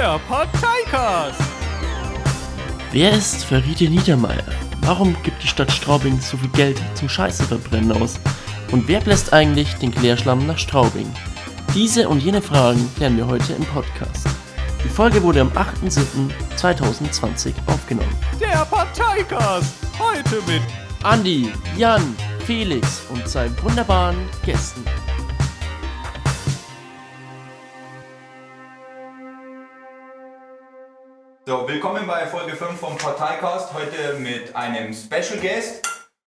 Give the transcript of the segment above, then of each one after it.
Der Parteicast. Wer ist Faride Niedermeyer? Warum gibt die Stadt Straubing so viel Geld zum Scheißeverbrennen aus? Und wer bläst eigentlich den Klärschlamm nach Straubing? Diese und jene Fragen klären wir heute im Podcast. Die Folge wurde am 8.7.2020 aufgenommen. Der Parteicast. Heute mit Andi, Jan, Felix und seinen wunderbaren Gästen. So, willkommen bei Folge 5 vom Parteicast. Heute mit einem Special Guest,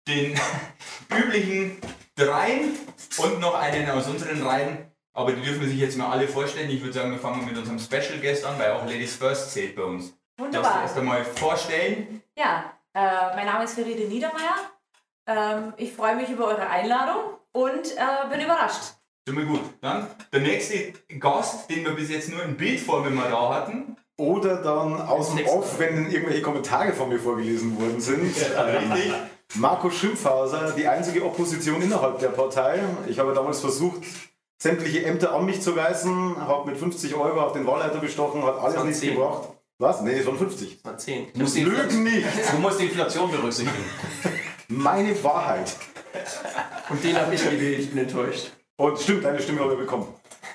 den üblichen dreien und noch einen aus unseren Reihen. Aber die dürfen sich jetzt mal alle vorstellen. Ich würde sagen, wir fangen mit unserem Special Guest an, weil auch Ladies First zählt bei uns. Darfst du Wunderbar. erst einmal vorstellen? Ja, äh, mein Name ist Feride Niedermeyer. Ähm, ich freue mich über eure Einladung und äh, bin überrascht. Wir gut. Dann der nächste Gast, den wir bis jetzt nur in Bildform immer da hatten. Oder dann aus dem. Off, wenn irgendwelche Kommentare von mir vorgelesen worden sind. Richtig. Marco Schimpfhauser, die einzige Opposition innerhalb der Partei. Ich habe damals versucht, sämtliche Ämter an mich zu reißen, habe mit 50 Euro auf den Wahlleiter bestochen, hat alles waren nichts 10. gebracht. Was? Nee, es waren 50. Mal 10. Du musst lügen nicht! Du musst die Inflation berücksichtigen. Meine Wahrheit. Und den habe ich gewählt, ich bin enttäuscht. Und stimmt, deine Stimme habe ich bekommen.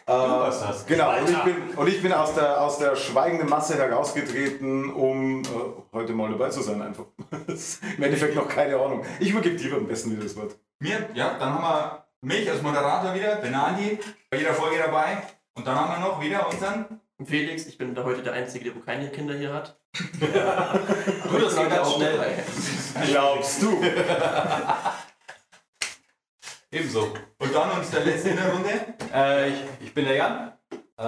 Äh, warst das. Genau, und ich bin, und ich bin aus, der, aus der schweigenden Masse herausgetreten, um äh, heute mal dabei zu sein einfach. Im Endeffekt noch keine Ahnung. Ich übergebe dir am besten wieder das Wort. Mir, ja, dann haben wir mich als Moderator wieder, bin Andi, bei jeder Folge dabei. Und dann haben wir noch wieder unseren Felix, ich bin da heute der Einzige, der wo keine Kinder hier hat. Du, das geht ganz schnell. Glaubst du? Ebenso. Und dann uns der letzte in der Runde, Äh, ich, ich bin der Jan. Äh,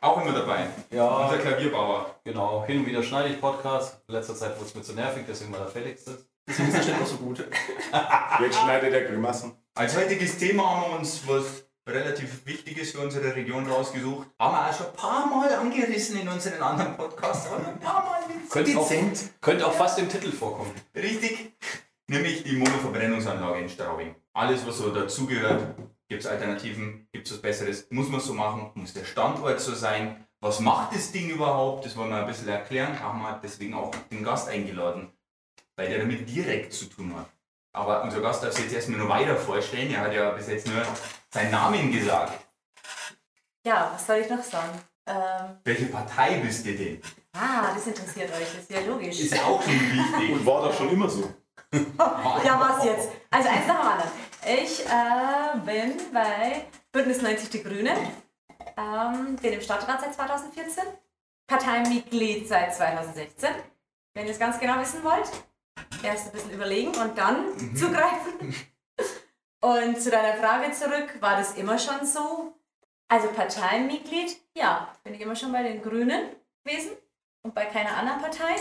auch immer dabei. ja, Unser Klavierbauer. genau. Hin und wieder schneide ich Podcasts. In letzter Zeit wurde es mir zu nervig, deswegen war der Felix das. Deswegen ist der auch so gut. Jetzt schneidet der Grimassen. Als heutiges Thema haben wir uns was relativ Wichtiges für unsere Region rausgesucht. Haben wir auch schon ein paar Mal angerissen in unseren anderen Podcasts. Aber ein paar Mal mit Könnte auch, könnte auch fast im Titel vorkommen. Richtig. Nämlich die Monoverbrennungsanlage in Straubing. Alles, was so dazugehört, gibt es Alternativen, gibt es was Besseres, muss man so machen, muss der Standort so sein. Was macht das Ding überhaupt? Das wollen wir ein bisschen erklären. Haben wir deswegen auch den Gast eingeladen, weil der damit direkt zu tun hat. Aber unser Gast darf sich jetzt erstmal noch weiter vorstellen. Er hat ja bis jetzt nur seinen Namen gesagt. Ja, was soll ich noch sagen? Ähm, Welche Partei bist du denn? ah, das interessiert euch, das ist ja logisch. Ist ja auch schon wichtig. Und war doch schon immer so. Ja, was jetzt? Also eins nach dem anderen. Ich äh, bin bei Bündnis 90 Die Grünen, ähm, bin im Stadtrat seit 2014, Parteimitglied seit 2016. Wenn ihr es ganz genau wissen wollt, erst ein bisschen überlegen und dann zugreifen. Und zu deiner Frage zurück, war das immer schon so? Also Parteimitglied, ja, bin ich immer schon bei den Grünen gewesen und bei keiner anderen Partei.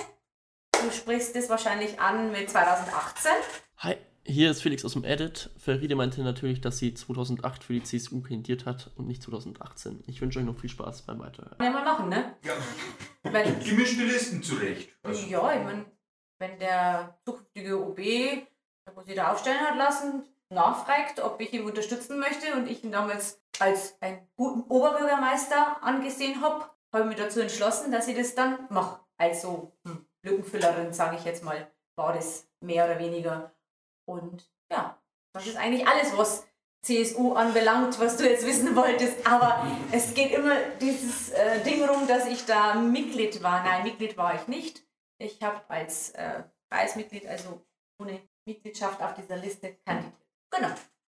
Du sprichst das wahrscheinlich an mit 2018. Hi, hier ist Felix aus dem Edit. Faride meinte natürlich, dass sie 2008 für die CSU kandidiert hat und nicht 2018. Ich wünsche euch noch viel Spaß beim Weiterhören. Kann ja mal machen, ne? Ja, Wenn, gemischte Listen zurecht. Also, ja, ich meine, wenn der zukünftige OB, der sich da aufstellen hat lassen, nachfragt, ob ich ihn unterstützen möchte und ich ihn damals als einen guten Oberbürgermeister angesehen habe, habe ich mich dazu entschlossen, dass ich das dann mache. Also hm, Lückenfüllerin, sage ich jetzt mal, war das mehr oder weniger. Und ja, das ist eigentlich alles, was CSU anbelangt, was du jetzt wissen wolltest. Aber es geht immer dieses äh, Ding rum, dass ich da Mitglied war. Nein, Mitglied war ich nicht. Ich habe als äh, Kreismitglied, also ohne Mitgliedschaft auf dieser Liste kandidiert. Genau.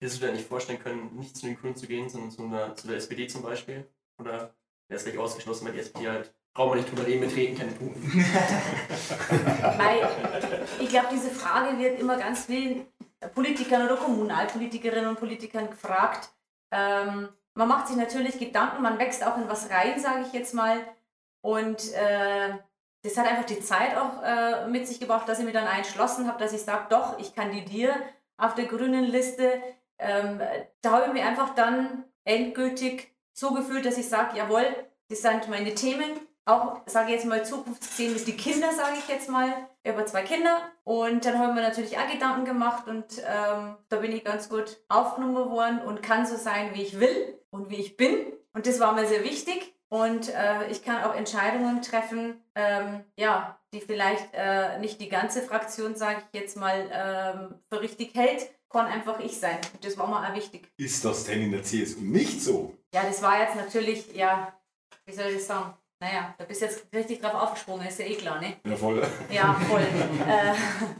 Hättest du dir nicht vorstellen können, nicht zu den Grünen zu gehen, sondern zu, einer, zu der SPD zum Beispiel? Oder wäre es gleich ausgeschlossen, weil die SPD halt, brauchen wir nicht drüber reden, wir treten keine Punkte. Weil ich glaube, diese Frage wird immer ganz vielen Politikern oder Kommunalpolitikerinnen und Politikern gefragt. Ähm, man macht sich natürlich Gedanken, man wächst auch in was rein, sage ich jetzt mal. Und äh, das hat einfach die Zeit auch äh, mit sich gebracht, dass ich mir dann entschlossen habe, dass ich sage, doch, ich kandidiere auf der grünen Liste. Ähm, da habe ich mir einfach dann endgültig so gefühlt, dass ich sage, jawohl, das sind meine Themen, auch, sage ich jetzt mal, zukunftsgesehen mit die Kinder, sage ich jetzt mal. Ich habe zwei Kinder und dann haben wir natürlich auch Gedanken gemacht und ähm, da bin ich ganz gut aufgenommen worden und kann so sein, wie ich will und wie ich bin. Und das war mir sehr wichtig. und äh, ich kann auch Entscheidungen treffen, ähm, ja, die vielleicht äh, nicht die ganze Fraktion, sage ich jetzt mal, ähm, für richtig hält, kann einfach ich sein. Und das war mir auch wichtig. Ist das denn in der CSU nicht so? Ja, das war jetzt natürlich, ja, wie soll ich das sagen? Naja, da bist du jetzt richtig drauf aufgesprungen, ist ja eh klar, ne? Ja, voll. Ja, voll. äh,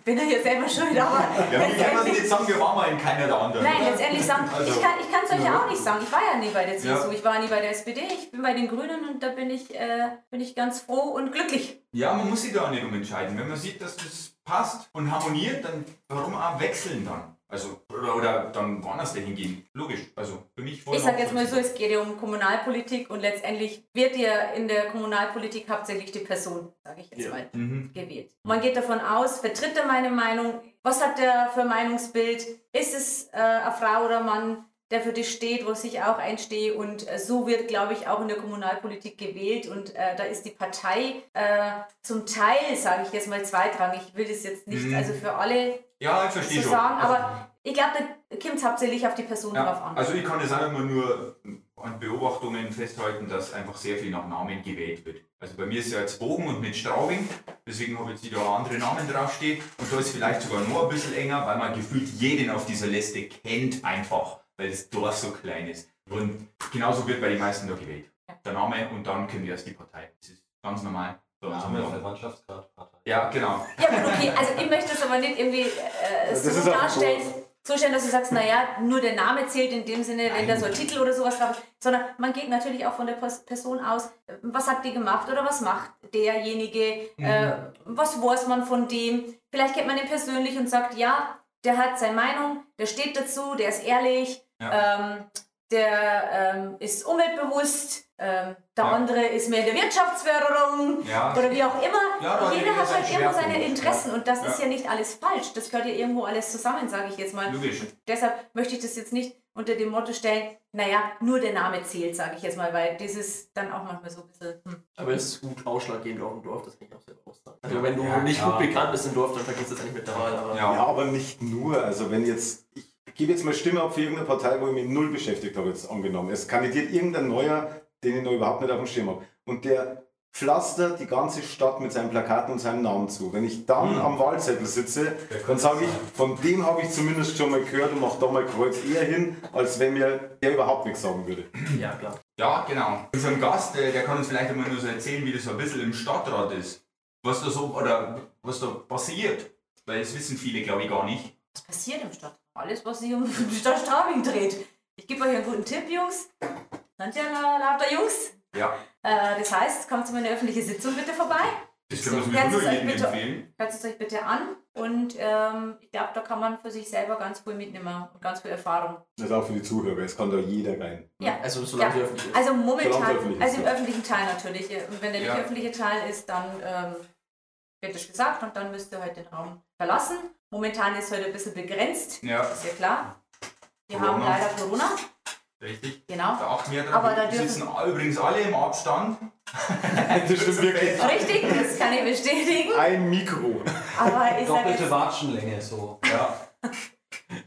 bin ja hier selber schuld, aber Ja, wie kann man nicht sagen, wir waren mal in keiner der anderen? nein, oder? letztendlich sagen, Also, ich kann es euch ja ja. auch nicht sagen. Ich war ja nie bei der CSU, Ja. ich war nie bei der SPD, ich bin bei den Grünen und da bin ich, äh, bin ich ganz froh und glücklich. Ja, man muss sich da auch nicht umentscheiden. Wenn man sieht, dass das passt und harmoniert, dann warum auch wechseln dann? Also, oder, oder dann woanders dahin gehen. Logisch. Also, für mich Ich sage jetzt mal so, es geht ja um Kommunalpolitik und letztendlich wird ja in der Kommunalpolitik hauptsächlich die Person, sage ich jetzt Ja. mal, Mhm. gewählt. Man geht davon aus, vertritt er meine Meinung, was hat er für Meinungsbild, ist es äh, eine Frau oder Mann, der für dich steht, wo ich auch einstehe und äh, so wird, glaube ich, auch in der Kommunalpolitik gewählt und äh, da ist die Partei äh, zum Teil, sage ich jetzt mal, zweitrangig. Ich will das jetzt nicht, Mhm. also für alle Ja, ich verstehe schon. sagen, aber ich glaube, da kommt es hauptsächlich auf die Person drauf Ja, an. also ich kann es auch immer nur an Beobachtungen festhalten, dass einfach sehr viel nach Namen gewählt wird. Also bei mir ist ja jetzt Bogen und mit Straubing, deswegen habe ich jetzt wieder andere Namen draufstehen und da ist vielleicht sogar noch ein bisschen enger, weil man gefühlt jeden auf dieser Liste kennt einfach, weil das Dorf so klein ist. Und genauso wird bei den meisten da gewählt. Der Name und dann können wir erst die Partei. Das ist ganz normal Name, Land. Verwandtschaftsgrad, Partei. Ja, genau. Ja, gut, okay. Also ich möchte es aber nicht irgendwie äh, Das so darstellen, so. so stellen, dass du sagst, naja, nur der Name zählt in dem Sinne, wenn da so ein Titel oder sowas drauf ist, sondern man geht natürlich auch von der Pers- Person aus, was hat die gemacht oder was macht derjenige, äh, was weiß man von dem. Vielleicht kennt man ihn persönlich und sagt, ja, der hat seine Meinung, der steht dazu, der ist ehrlich, ähm, der ähm, ist umweltbewusst, ähm, der Ja. andere ist mehr in der Wirtschaftsförderung Ja. oder wie auch immer. Ja, Jeder hat halt irgendwo seine. Interessen Ja. und das Ja. ist ja nicht alles falsch. Das gehört ja irgendwo alles zusammen, sage ich jetzt mal. Logisch. Deshalb möchte ich das jetzt nicht unter dem Motto stellen, naja, nur der Name zählt, sage ich jetzt mal, weil das ist dann auch manchmal so ein bisschen. Hm. Aber es ist gut ausschlaggebend auch im Dorf, das kann ich auch selber aussagen. Also wenn du Ja, nicht gut bekannt bist im Dorf, dann vergisst du es eigentlich mit der Wahl. Aber Ja. Ja, aber nicht nur. Also wenn jetzt, ich gebe jetzt mal Stimme ab für irgendeine Partei, wo ich mich null beschäftigt habe, jetzt angenommen. Es kandidiert irgendein Neuer, den ich noch überhaupt nicht auf dem Schirm habe. Und der pflastert die ganze Stadt mit seinen Plakaten und seinem Namen zu. Wenn ich dann Mhm. am Wahlzettel sitze, dann sage ich, von dem habe ich zumindest schon mal gehört und mache da mal Kreuz eher hin, als wenn mir der überhaupt nichts sagen würde. ja, klar. Ja, genau. Unser Gast, äh, der kann uns vielleicht einmal nur so erzählen, wie das so ein bisschen im Stadtrat ist. Was da so, oder was da passiert. Weil das wissen viele, glaube ich, gar nicht. Was passiert im Stadt? Alles, was sich um die Stadt Straubing dreht. Ich gebe euch einen guten Tipp, Jungs. La- lauter Jungs? Ja. Äh, das heißt, kommt zu meiner öffentliche Sitzung bitte vorbei. Das können wir Herz sowieso ist nur jedem bitte- empfehlen. Hört es euch bitte an und ähm, ich glaube, da kann man für sich selber ganz viel mitnehmen und ganz viel Erfahrung. Das ist auch für die Zuhörer, es kann da jeder rein. Ja. Also solange Ja. öffentlich ist. Also momentan, öffentlich ist, also im ja. öffentlichen Teil natürlich. Und wenn der nicht Ja. öffentliche Teil ist, dann ähm, wird es gesagt und dann müsst ihr halt den Raum verlassen. Momentan ist heute ein bisschen begrenzt, Ja, ist ja klar. Wir Corona. haben leider Corona, richtig. genau. Da achten wir drauf. Aber da Wir dürfen- sitzen übrigens alle im Abstand. Das stimmt wirklich. Richtig, das kann ich bestätigen. Ein Mikro. Aber ich Doppelte jetzt, Watschenlänge so. Ja.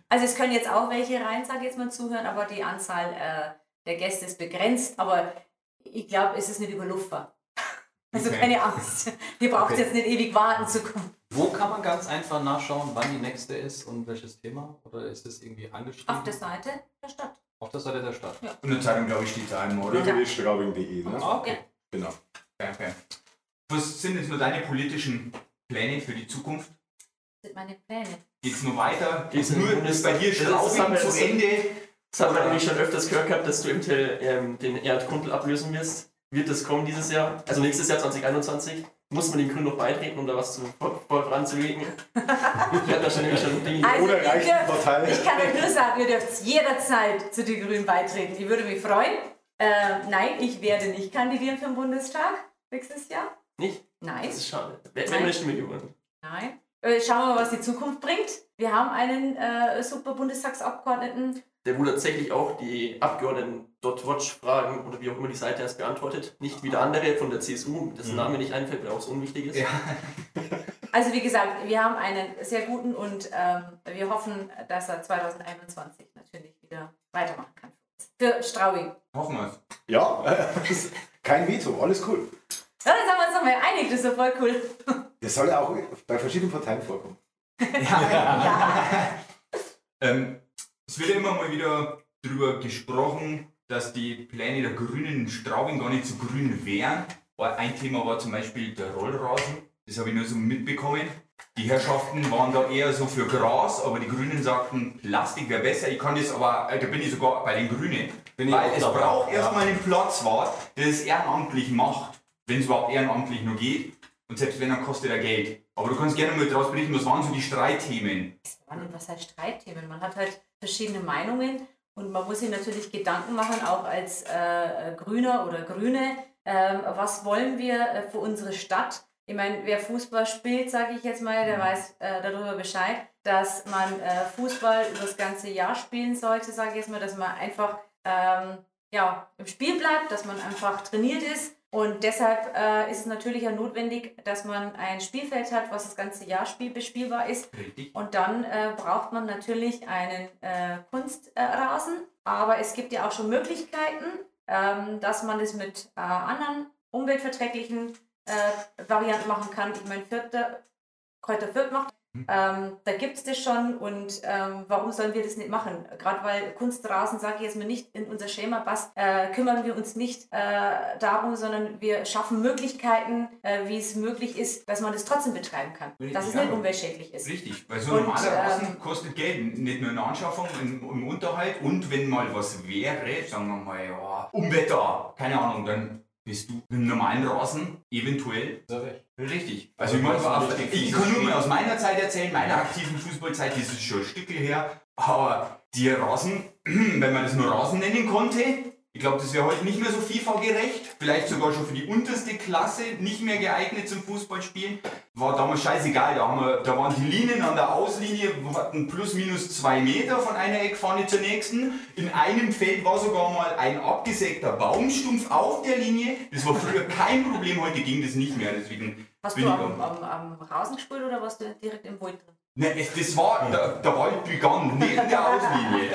also es können jetzt auch welche rein, sage ich jetzt mal zuhören, aber die Anzahl äh, der Gäste ist begrenzt. Aber ich glaube, es ist nicht überluftbar. Also Okay. keine Angst. Ihr braucht Okay. jetzt nicht ewig warten zu kommen. Wo kann man ganz einfach nachschauen, wann die nächste ist und welches Thema? Oder ist das irgendwie angeschrieben? Auf der Seite der Stadt. Auf der Seite der Stadt. Und in der Zeitung, glaube ich, steht da einmal, oder? www.straubing.de. Ne? Ah, okay. Genau. Okay, okay. Was sind jetzt nur deine politischen Pläne für die Zukunft? Das sind meine Pläne. Geht's nur weiter? Geht's in den nur ist bei dir Straubing zu Ende? Das haben wir nämlich schon öfters gehört gehabt, dass du eventuell ähm, den Erdkundel ablösen wirst. Wird das kommen dieses Jahr? Also nächstes Jahr 2021? Muss man den Grünen noch beitreten, um da was zu, vor, voranzulegen? ich hatte da schon nämlich schon Dinge. Also Oder ich, reicht die dürf, Partei? ich kann euch nur sagen, ihr dürft jederzeit zu den Grünen beitreten. Ich würde mich freuen. Äh, nein, ich werde nicht kandidieren für den Bundestag nächstes Jahr. Nicht? Nein, Das ist schade. Wer Nein. möchte mir gewonnen? nein. Äh, schauen wir mal, was die Zukunft bringt. Wir haben einen äh, super Bundestagsabgeordneten. Der wohl tatsächlich auch die Abgeordneten .watch-Fragen oder wie auch immer die Seite erst beantwortet. Nicht wie der andere von der CSU, dessen Mhm. Name nicht einfällt, weil auch so unwichtig ist. Ja. Also wie gesagt, wir haben einen sehr guten und ähm, wir hoffen, dass er 2021 natürlich wieder weitermachen kann. Für Straubing. Hoffen wir es. Ja, Kein Veto, alles cool. Ja, dann sind wir uns nochmal einig, das ist ja voll cool. Das soll ja auch bei verschiedenen Parteien vorkommen. Ähm, es wird ja immer mal wieder darüber gesprochen, dass die Pläne der Grünen in Straubing gar nicht so grün wären. Ein Thema war zum Beispiel der Rollrasen. Das habe ich nur so mitbekommen. Die Herrschaften waren da eher so für Gras, aber die Grünen sagten, Plastik wäre besser. Ich kann das aber, äh, da bin ich sogar bei den Grünen. Weil es braucht ja. erstmal einen Platzwart, der es ehrenamtlich macht, wenn es überhaupt ehrenamtlich nur geht. Und selbst wenn, dann kostet er Geld. Aber du kannst gerne mal daraus berichten, was waren so die Streitthemen? Was heißt Streitthemen? Man hat halt verschiedene Meinungen und man muss sich natürlich Gedanken machen, auch als äh, Grüner oder Grüne, ähm, was wollen wir äh, für unsere Stadt? Ich meine, wer Fußball spielt, sage ich jetzt mal, der weiß äh, darüber Bescheid, dass man äh, Fußball über das ganze Jahr spielen sollte, sage ich jetzt mal, dass man einfach ähm, ja, im Spiel bleibt, dass man einfach trainiert ist. Und deshalb äh, ist es natürlich auch notwendig, dass man ein Spielfeld hat, was das ganze Jahr spiel bespielbar ist. Richtig. Und dann äh, braucht man natürlich einen äh, Kunstrasen. Aber es gibt ja auch schon Möglichkeiten, ähm, dass man das mit äh, anderen umweltverträglichen äh, Varianten machen kann. Ich meine, Vierter, Kräuter Fürth macht. Ähm, da gibt es das schon und ähm, warum sollen wir das nicht machen? Gerade weil Kunstrasen, sage ich jetzt mal nicht, in unser Schema passt, äh, kümmern wir uns nicht äh, darum, sondern wir schaffen Möglichkeiten, äh, wie es möglich ist, dass man das trotzdem betreiben kann. Dass es nicht umweltschädlich ist. Richtig, weil so ein normaler Rasen ähm, kostet Geld, nicht nur in der Anschaffung, im, im Unterhalt und wenn mal was wäre, sagen wir mal, ja, Unwetter, keine Ahnung, dann bist du mit einem normalen Rasen eventuell? Richtig. Also ich, meine, auf, ich kann nur mal aus meiner Zeit erzählen, meiner aktiven Fußballzeit, das ist schon ein Stück her, aber die Rasen, wenn man das nur Rasen nennen konnte, ich glaube, das wäre heute nicht mehr so FIFA-gerecht, vielleicht sogar schon für die unterste Klasse nicht mehr geeignet zum Fußballspielen. War damals scheißegal, da, haben wir, da waren die Linien an der Auslinie, hatten plus minus zwei Meter von einer Eckfahne zur nächsten. In einem Feld war sogar mal ein abgesägter Baumstumpf auf der Linie. Das war früher kein Problem, heute ging das nicht mehr. Deswegen Hast bin du am, am, am Rasen gespielt oder warst du direkt im Wald drin? Ne, es- das war, der, der Wald begann neben der Auslinie.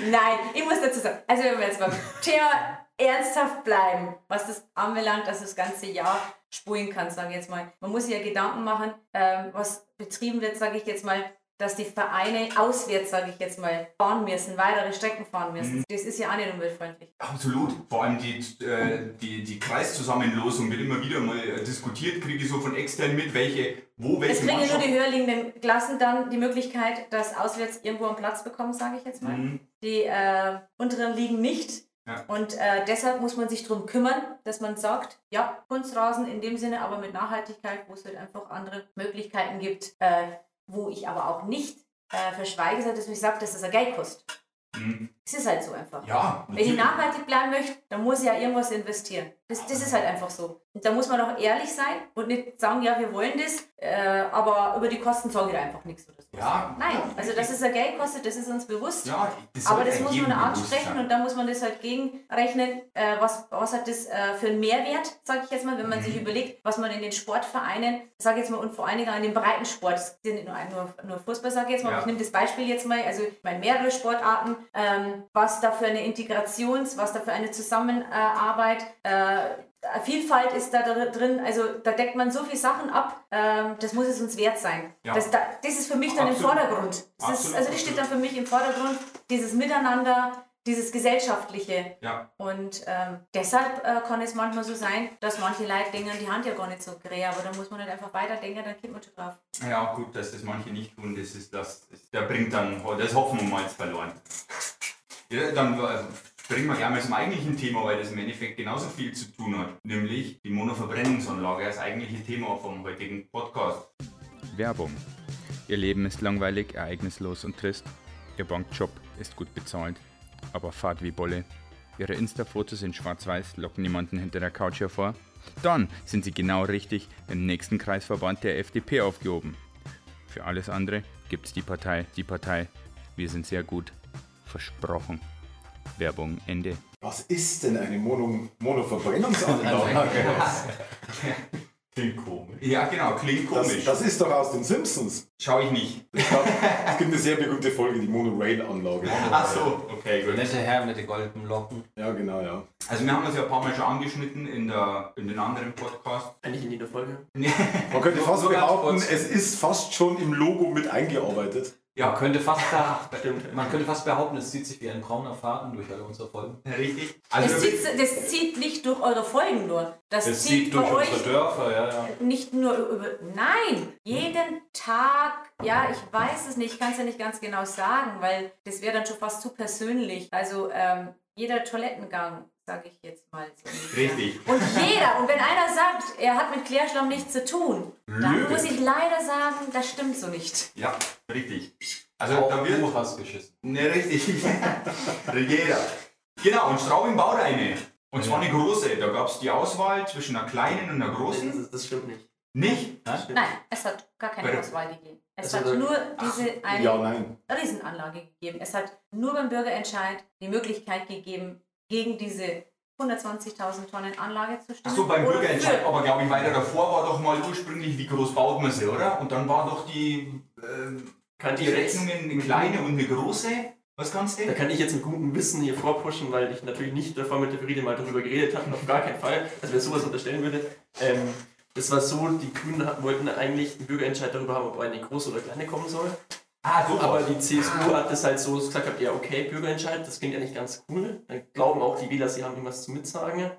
Nein, ich muss dazu sagen, also wenn wir jetzt beim Thema ernsthaft bleiben, was das anbelangt, dass das ganze Jahr spulen kannst, sage ich jetzt mal. Man muss sich ja Gedanken machen, ähm, was betrieben wird, sage ich jetzt mal, dass die Vereine auswärts, sage ich jetzt mal, fahren müssen, weitere Strecken fahren müssen. Das ist ja auch nicht umweltfreundlich. Absolut. Vor allem die, äh, die, die Kreiszusammenlosung wird immer wieder mal äh, diskutiert, kriege ich so von extern mit, welche, wo welche Es kriegen nur die höher liegenden Klassen dann die Möglichkeit, dass auswärts irgendwo einen Platz bekommen, sage ich jetzt mal. Mhm. Die äh, unteren liegen nicht. Ja. Und äh, deshalb muss man sich darum kümmern, dass man sagt, ja, Kunstrasen in dem Sinne, aber mit Nachhaltigkeit, wo es halt einfach andere Möglichkeiten gibt, äh, wo ich aber auch nicht äh, verschweige, dass ich sage, dass das ein Geld kostet. Mhm. Es ist halt so einfach. Ja, Wenn ich natürlich. nachhaltig bleiben möchte, dann muss ich ja irgendwas investieren. Das, das ist halt einfach so. Und da muss man auch ehrlich sein und nicht sagen, ja, wir wollen das, äh, aber über die Kosten sage ich einfach nichts oder so. Ja, Nein, ja, also dass es ein Geld kostet, das ist uns bewusst. Ja, das Aber das muss man ansprechen und da muss man das halt gegenrechnen, äh, was, was hat das äh, für einen Mehrwert, sage ich jetzt mal, wenn man Mhm. sich überlegt, was man in den Sportvereinen, sage ich jetzt mal, und vor allen Dingen an den Breitensport, das ist ja nicht nur, nur, nur Fußball, sage ich jetzt mal, Ja. ich nehme das Beispiel jetzt mal, also ich meine mehrere Sportarten, ähm, was da für eine Integrations-, was da für eine Zusammenarbeit, äh, Vielfalt ist da drin, also da deckt man so viele Sachen ab, ähm, das muss es uns wert sein. Ja. Das, da, das ist für mich dann Absolut. im Vordergrund. Das ist, also das steht dann für mich im Vordergrund, dieses Miteinander, dieses Gesellschaftliche. Ja, Und ähm, deshalb äh, kann es manchmal so sein, dass manche Leute denken, die Hand ja gar nicht so grä, aber da muss man halt einfach weiterdenken, dann kommt man schon drauf. ja, gut, dass das manche nicht tun, das ist das, das der bringt dann, das hoffen wir mal jetzt verloren. Ja, dann äh, springen wir gleich mal zum eigentlichen Thema, weil das im Endeffekt genauso viel zu tun hat, nämlich die Monoverbrennungsanlage, das eigentliche Thema vom heutigen Podcast. Werbung. Ihr Leben ist langweilig, ereignislos und trist. Ihr Bankjob ist gut bezahlt, aber fad wie Bolle. Ihre Insta-Fotos in schwarz-weiß locken niemanden hinter der Couch hervor. Dann sind sie genau richtig im nächsten Kreisverband der FDP aufgehoben. Für alles andere gibt's die Partei, die Partei. Wir sind sehr gut. Versprochen. Werbung Ende. Was ist denn eine Mono Monoverbrennungsanlage? Klingt komisch. Ja, genau, klingt Das, komisch. das ist doch aus den Simpsons. Schau ich nicht. Ich glaub, es gibt eine sehr berühmte Folge, die Monorail-Anlage. Ach so, okay, gut. nette Herr mit den goldenen Locken. Ja, genau, ja. Also wir haben das ja ein paar Mal schon angeschnitten in, der, in den anderen Podcasts. Eigentlich in jeder Folge. Man könnte fast behaupten, es ist fast schon im Logo mit eingearbeitet. Man könnte fast, beha- man könnte fast behaupten, es zieht sich wie ein brauner Faden durch alle unsere Folgen. Richtig. Das Also zieht, das zieht nicht durch eure Folgen nur. Das Es zieht zieht bei durch euch unsere Dörfer, ja, ja. nicht nur über. Nein! Jeden Tag, ja, ich weiß es nicht, ich kann es ja nicht ganz genau sagen, weil das wäre dann schon fast zu persönlich. Also ähm, jeder Toilettengang, sage ich jetzt mal so. Richtig. Und jeder, und wenn einer sagt, er hat mit Klärschlamm nichts zu tun, dann Lüge. muss ich leider sagen, das stimmt so nicht. Ja, richtig. Also Auch da wird. du hast geschissen. Ne, richtig. Jeder. Genau, und Straubing baut eine. Und zwar eine große. Da gab es die Auswahl zwischen einer kleinen und einer großen. Das, das stimmt nicht. Nicht? Nein, es hat gar keine Auswahl gegeben. Es Also hat nur diese eine Ja, nein. Riesenanlage gegeben. Es hat nur beim Bürgerentscheid die Möglichkeit gegeben, gegen diese 120.000 Tonnen Anlage zu stimmen. Achso, beim Bürgerentscheid, aber glaube ich, weiter davor war doch mal ursprünglich, wie groß baut man sie, oder? Und dann war doch die, Kann die Rechnungen eine kleine und eine große. Was kannst da du? kann ich jetzt mit gutem Wissen hier vorpushen, weil ich natürlich nicht davor mit der Friede mal darüber geredet habe, auf gar keinen Fall, dass wer sowas unterstellen würde. Ähm, das war so, die Grünen wollten eigentlich einen Bürgerentscheid darüber haben, ob eine große oder kleine kommen soll. Ah, so Aber die CSU hat das halt so gesagt, hat, ja okay, Bürgerentscheid, das klingt ja nicht ganz cool. Dann glauben auch die Wähler, sie haben irgendwas zu mitsagen.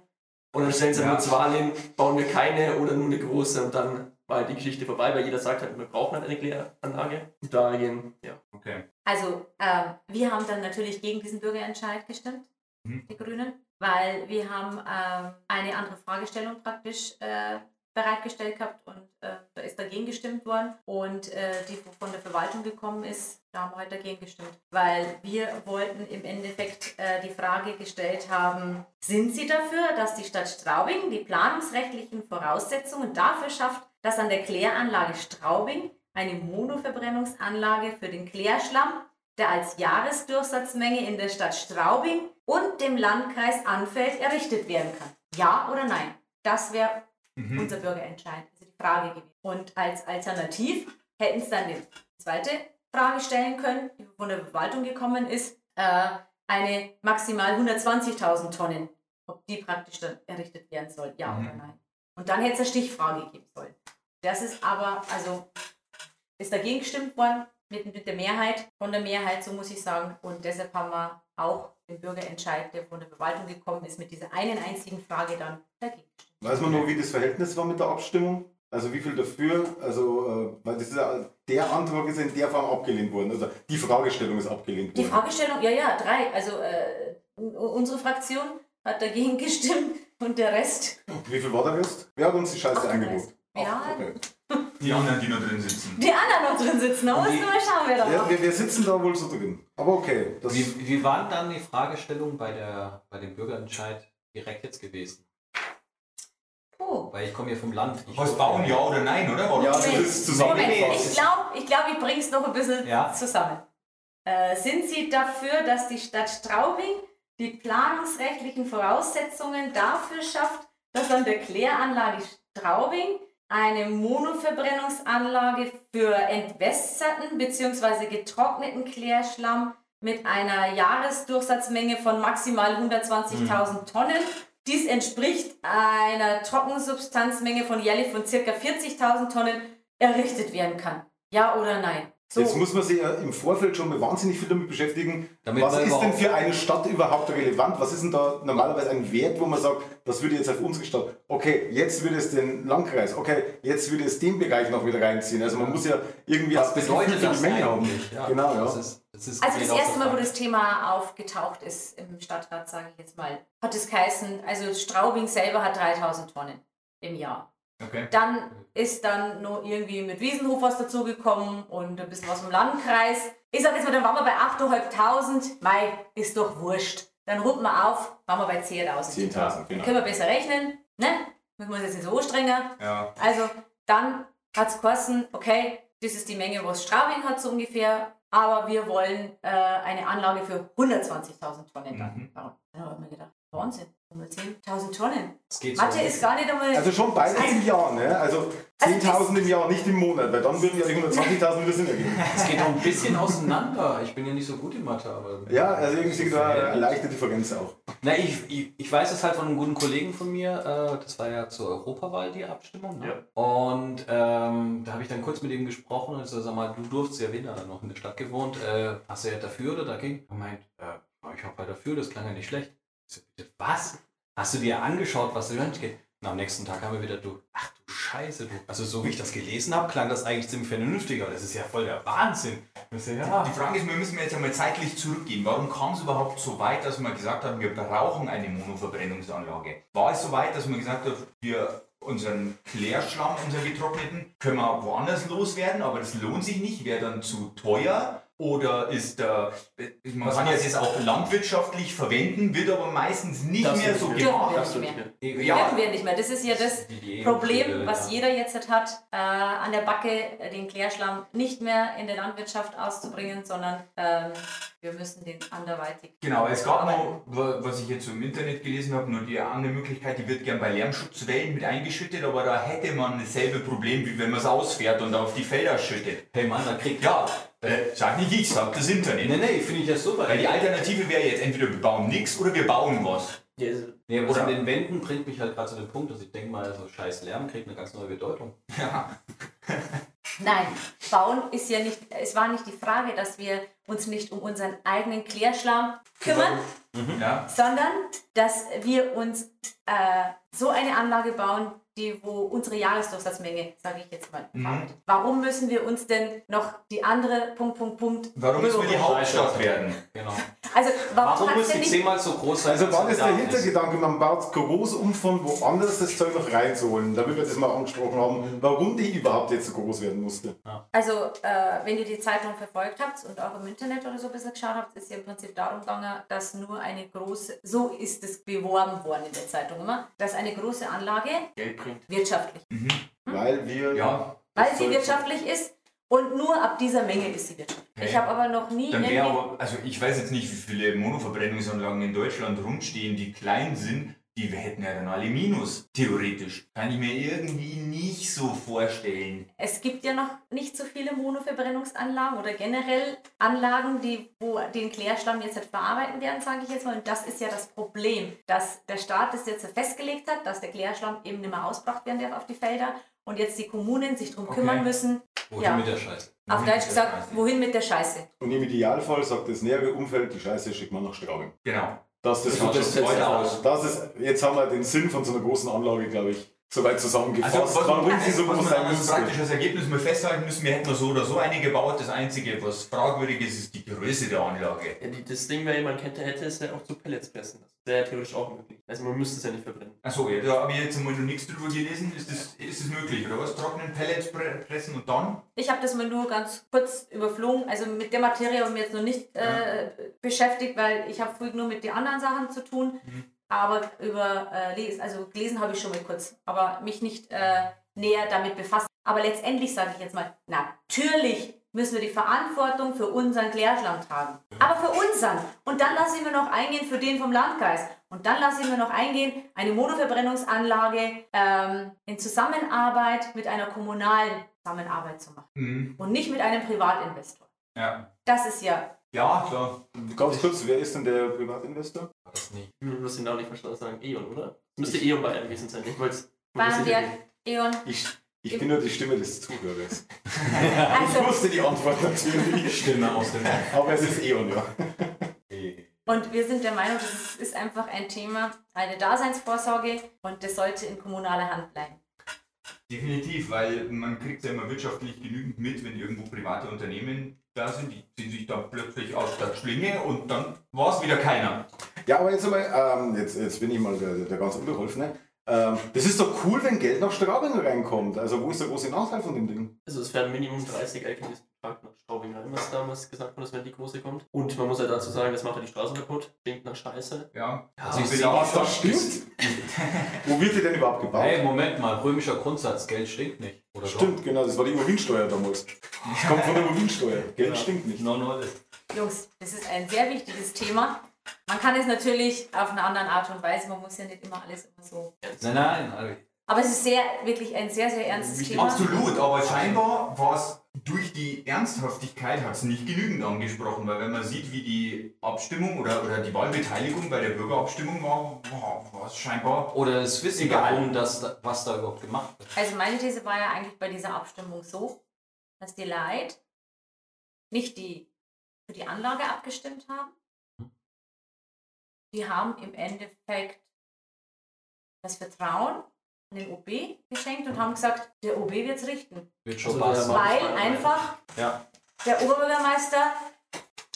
Und dann stellen sie Ja. nur zur Wahl hin, bauen wir keine oder nur eine große und dann war halt die Geschichte vorbei, weil jeder sagt halt, wir brauchen halt eine Kläranlage. Und da gehen, ja. Okay. Also, ähm, wir haben dann natürlich gegen diesen Bürgerentscheid gestimmt, Mhm. die Grünen, weil wir haben ähm, eine andere Fragestellung praktisch äh, bereitgestellt gehabt und äh, da ist dagegen gestimmt worden. Und äh, die von der Verwaltung gekommen ist, da haben wir halt dagegen gestimmt. Weil wir wollten im Endeffekt äh, die Frage gestellt haben, sind Sie dafür, dass die Stadt Straubing die planungsrechtlichen Voraussetzungen dafür schafft, dass an der Kläranlage Straubing eine Monoverbrennungsanlage für den Klärschlamm, der als Jahresdurchsatzmenge in der Stadt Straubing und dem Landkreis anfällt, errichtet werden kann? Ja oder nein? Das wäre Mhm. unser Bürgerentscheid, also die Frage gewesen. Und als Alternativ hätten sie dann die zweite Frage stellen können, die von der Verwaltung gekommen ist, äh, eine maximal 120.000 Tonnen, ob die praktisch dann errichtet werden soll, ja Mhm. oder nein. Und dann hätte es eine Stichfrage geben sollen. Das ist aber, also ist dagegen gestimmt worden mit, mit der Mehrheit, von der Mehrheit, so muss ich sagen. Und deshalb haben wir auch den Bürgerentscheid, der von der Verwaltung gekommen ist, mit dieser einen einzigen Frage dann dagegen gestimmt. Weiß man noch, wie das Verhältnis war mit der Abstimmung? Also wie viel dafür? Also, äh, weil das ist ja, der Antrag ist in der Form abgelehnt worden. Also die Fragestellung ist abgelehnt Die worden. Fragestellung, ja, ja, drei. Also äh, unsere Fraktion hat dagegen gestimmt und der Rest, Wie viel war der Rest? Wer hat uns die Scheiße 38. eingebucht? Ja. Okay. Die anderen, die noch drin sitzen. die anderen noch drin sitzen. Da musst du mal schauen, wer da Ja, war. wir, wir sitzen da wohl so drin. Aber okay. Das, Wie, wie waren dann die Fragestellungen bei, der, bei dem Bürgerentscheid direkt jetzt gewesen? Puh. Weil ich komme hier vom Land. Ich Was bauen, ja oder nein, oder? War Ja, das- ist zusammengefasst. Moment, ich glaube, ich, glaub, ich bringe es noch ein bisschen Ja. zusammen. Äh, sind Sie dafür, dass die Stadt Straubing die planungsrechtlichen Voraussetzungen dafür schafft, dass an der Kläranlage Straubing eine Monoverbrennungsanlage für entwässerten bzw. getrockneten Klärschlamm mit einer Jahresdurchsatzmenge von maximal 120.000 Tonnen. Dies entspricht einer Trockensubstanzmenge von jährlich von ca. 40.000 Tonnen errichtet werden kann. Ja oder nein? So. Jetzt muss man sich ja im Vorfeld schon mal wahnsinnig viel damit beschäftigen. Damit was ist denn für eine Stadt überhaupt relevant? Was ist denn da normalerweise ein Wert, wo man sagt, das würde jetzt auf unsere Stadt, okay, jetzt würde es den Landkreis, okay, jetzt würde es den Bereich noch wieder reinziehen. Also man muss ja irgendwie Was bedeutet das die Menge haben. Ja, Genau, ja. Das Also das auf erste Mal, wo das Thema aufgetaucht ist im Stadtrat, sage ich jetzt mal, hat es geheißen, also Straubing selber hat 3000 Tonnen im Jahr. Okay. Dann ist dann noch irgendwie mit Wiesenhof was dazugekommen und ein bisschen was vom Landkreis. Ich sage jetzt mal, dann waren wir bei 8.500. Mei, ist doch wurscht. Dann runden wir auf, waren wir bei 10.000. 10.000, genau. Können wir besser rechnen, ne? Müssen wir uns jetzt nicht so anstrengen. Ja. Also dann hat es geheißen, okay, das ist die Menge, was Straubing hat so ungefähr, aber wir wollen äh, eine Anlage für 120.000 Tonnen dann Mhm. bauen. Dann habe ich mir gedacht, Wahnsinn. 10.000 Tonnen. Mathe so ist gar nicht einmal. Also schon beides im Jahr, ne? Also 10.000 im Jahr, nicht im Monat, weil dann würden ja die 120.000 wieder Sinn ergeben. Es geht noch ein bisschen auseinander. Ich bin ja nicht so gut in Mathe, aber. Ja, also irgendwie da eine leichte Differenz auch. Na, ich, ich, ich weiß es halt von einem guten Kollegen von mir. Äh, das war ja zur Europawahl die Abstimmung. Ne? Und ähm, da habe ich dann kurz mit ihm gesprochen und so, sag mal, du durftest ja weder noch in der Stadt gewohnt. Äh, hast du ja dafür oder dagegen? Er meint, äh, ich habe halt dafür, das klang ja nicht schlecht. So, bitte, was? Hast du dir angeschaut, was da geht? Und am nächsten Tag haben wir wieder, du, ach du Scheiße, du. Also so wie ich das gelesen habe, klang das eigentlich ziemlich vernünftig, aber das ist ja voll der Wahnsinn. So, ja. Die Frage ist, wir müssen jetzt einmal zeitlich zurückgehen. Warum kam es überhaupt so weit, dass wir gesagt haben, wir brauchen eine Monoverbrennungsanlage? War es so weit, dass man gesagt hat, wir unseren Klärschlamm, unseren getrockneten, können wir woanders loswerden, aber das lohnt sich nicht, wäre dann zu teuer. Oder ist da, man kann ja das auch landwirtschaftlich verwenden, wird aber meistens nicht Darfst mehr so nicht Dürfen gemacht. wir nicht mehr. Ja, Dürfen wir nicht mehr. Das ist ja das Problem, was jeder jetzt hat, äh, an der Backe äh, den Klärschlamm nicht mehr in der Landwirtschaft auszubringen, sondern ähm, wir müssen den anderweitig. Genau, es gab noch, wa- was ich jetzt im Internet gelesen habe, nur die andere Möglichkeit, die wird gern bei Lärmschutzwellen mit eingeschüttet, aber da hätte man dasselbe Problem, wie wenn man es ausfährt und auf die Felder schüttet. Hey Mann, da kriegt Ja, äh, sag nicht ich, sag das Internet. Nee, nee, finde ich das super. Weil die Alternative wäre jetzt entweder wir bauen nichts oder wir bauen was. Ja, also, Nee, Oder- an den Wänden bringt mich halt gerade zu dem Punkt, dass ich denke mal, so scheiß Lärm kriegt eine ganz neue Bedeutung. Ja. Nein, bauen ist ja nicht, es war nicht die Frage, dass wir uns nicht um unseren eigenen Klärschlamm kümmern, ja. sondern dass wir uns äh, so eine Anlage bauen, die, wo unsere Jahresdurchsatzmenge, sage ich jetzt mal, Mhm. Warum müssen wir uns denn noch die andere Punkt, Punkt, Punkt. Warum müssen wir die Hauptstadt werden? Genau. Also warum, Warum muss die nicht zehnmal so groß sein? Also sie das der da ist? Hintergedanke, man baut groß um von woanders das Zeug noch reinzuholen, damit wir das mal angesprochen haben, warum die überhaupt jetzt so groß werden musste. Also, äh, wenn ihr die Zeitung verfolgt habt und auch im Internet oder so ein bisschen geschaut habt, ist ja im Prinzip darum gegangen, dass nur eine große, so ist es beworben worden in der Zeitung immer, dass eine große Anlage Geld bringt. wirtschaftlich, Weil wir Ja. weil sie wirtschaftlich ist und nur ab dieser Menge ist sie wirtschaftlich. Ich habe aber noch nie Dann wäre aber, also ich weiß jetzt nicht, wie viele Monoverbrennungsanlagen in Deutschland rumstehen, die klein sind. Die hätten ja dann alle Minus, theoretisch. Kann ich mir irgendwie nicht so vorstellen. Es gibt ja noch nicht so viele Monoverbrennungsanlagen oder generell Anlagen, die wo den Klärschlamm jetzt halt verarbeiten werden, sage ich jetzt mal. Und das ist ja das Problem, dass der Staat es jetzt festgelegt hat, dass der Klärschlamm eben nicht mehr ausgebracht werden darf auf die Felder und jetzt die Kommunen sich darum Okay. kümmern müssen. Wohin Ja. mit der Scheiße? Auf Wohin Deutsch mit der gesagt, Scheiße? wohin mit der Scheiße? Und im Idealfall sagt das nähere Umfeld, die Scheiße schickt man nach Straubing. Genau. Das, das, Genau, das, das das, setzt aus. das ist, jetzt haben wir den Sinn von so einer großen Anlage, glaube ich, soweit zusammengefasst, Also, was, warum sie so was groß man sein als praktisches Ergebnis mal festhalten müssen, wir hätten so oder so eine gebaut. Das Einzige, was fragwürdig ist, ist die Größe der Anlage. Ja, die, das Ding wäre, man könnte, hätte es ja auch zu Pellets pressen. Das wäre ja theoretisch auch möglich. Also man müsste es ja nicht verbrennen. Achso, ja, da habe ich jetzt mal noch nichts drüber gelesen. Ist das, ist das möglich, oder was? Trocknen Pellets pre- pressen und dann? Ich habe das mal nur ganz kurz überflogen. Also mit der Materie habe ich mich jetzt noch nicht äh, beschäftigt, weil ich habe früher nur mit den anderen Sachen zu tun. Aber über äh, lesen, also gelesen habe ich schon mal kurz, aber mich nicht äh, näher damit befasst. Aber letztendlich sage ich jetzt mal, natürlich müssen wir die Verantwortung für unseren Klärschlamm tragen. Aber für unseren. Und dann lasse ich mir noch eingehen für den vom Landkreis. Und dann lasse ich mir noch eingehen, eine Monoverbrennungsanlage ähm, in Zusammenarbeit mit einer kommunalen Zusammenarbeit zu machen Mhm. und nicht mit einem Privatinvestor. Ja. Das ist ja, Ja, klar. Ganz kurz, wer ist denn der Privatinvestor? Das nicht. Du wirst den Namen nicht verstanden sagen. E.ON, oder? müsste E.ON Bayern gewesen sein. Ich wollte es. Bahnwerk, E.ON. Ich, ich bin nur die Stimme des Zuhörers. Also, Ich wusste die Antwort natürlich, Stimme aus dem aber es ist Eon, ja. und wir sind der Meinung, das ist, einfach ein Thema, eine Daseinsvorsorge und das sollte in kommunaler Hand bleiben. Definitiv, weil man kriegt ja immer wirtschaftlich genügend mit, wenn irgendwo private Unternehmen da sind, die ziehen sich dann plötzlich aus der Schlinge und dann war es wieder keiner. Ja, aber jetzt einmal, ähm, jetzt, jetzt bin ich mal der, der ganz Unbeholfene. Ähm, das ist doch cool, wenn Geld nach Straubing reinkommt. Also wo ist der große Nachteil von dem Ding? Also es werden Minimum 30 LKWs Tag nach Straubing rein, was damals gesagt wurde, wenn die große kommt. Und man muss ja dazu sagen, das macht ja die Straßen kaputt. Stinkt nach Scheiße. Ja, Also ich will sehe auch Was, das stimmt? wo wird die denn überhaupt gebaut? Hey, Moment mal, römischer Grundsatz, Geld stinkt nicht. Oder doch? Stimmt, genau, das war die Urinsteuer damals. Das kommt von der Urinsteuer. Geld stinkt nicht. No, no, das. Jungs, das ist ein sehr wichtiges Thema Man kann es natürlich auf eine andere Art und Weise, man muss ja nicht immer alles immer so. Nein, nein, also, Aber es ist sehr, wirklich ein sehr, sehr ernstes Thema. Absolut, aber scheinbar war es durch die Ernsthaftigkeit hat es nicht genügend angesprochen, weil wenn man sieht, wie die Abstimmung oder, oder die Wahlbeteiligung bei der Bürgerabstimmung war, war, war es scheinbar. oder das Wissen Egal. darum, dass da, was da überhaupt gemacht wird. Also meine These war ja eigentlich bei dieser Abstimmung so, dass die Leute nicht die für die Anlage abgestimmt haben. Die haben im Endeffekt das Vertrauen an den OB geschenkt und haben gesagt, der OB wird es richten. Wird schon Also Weil einfach Ja. der Oberbürgermeister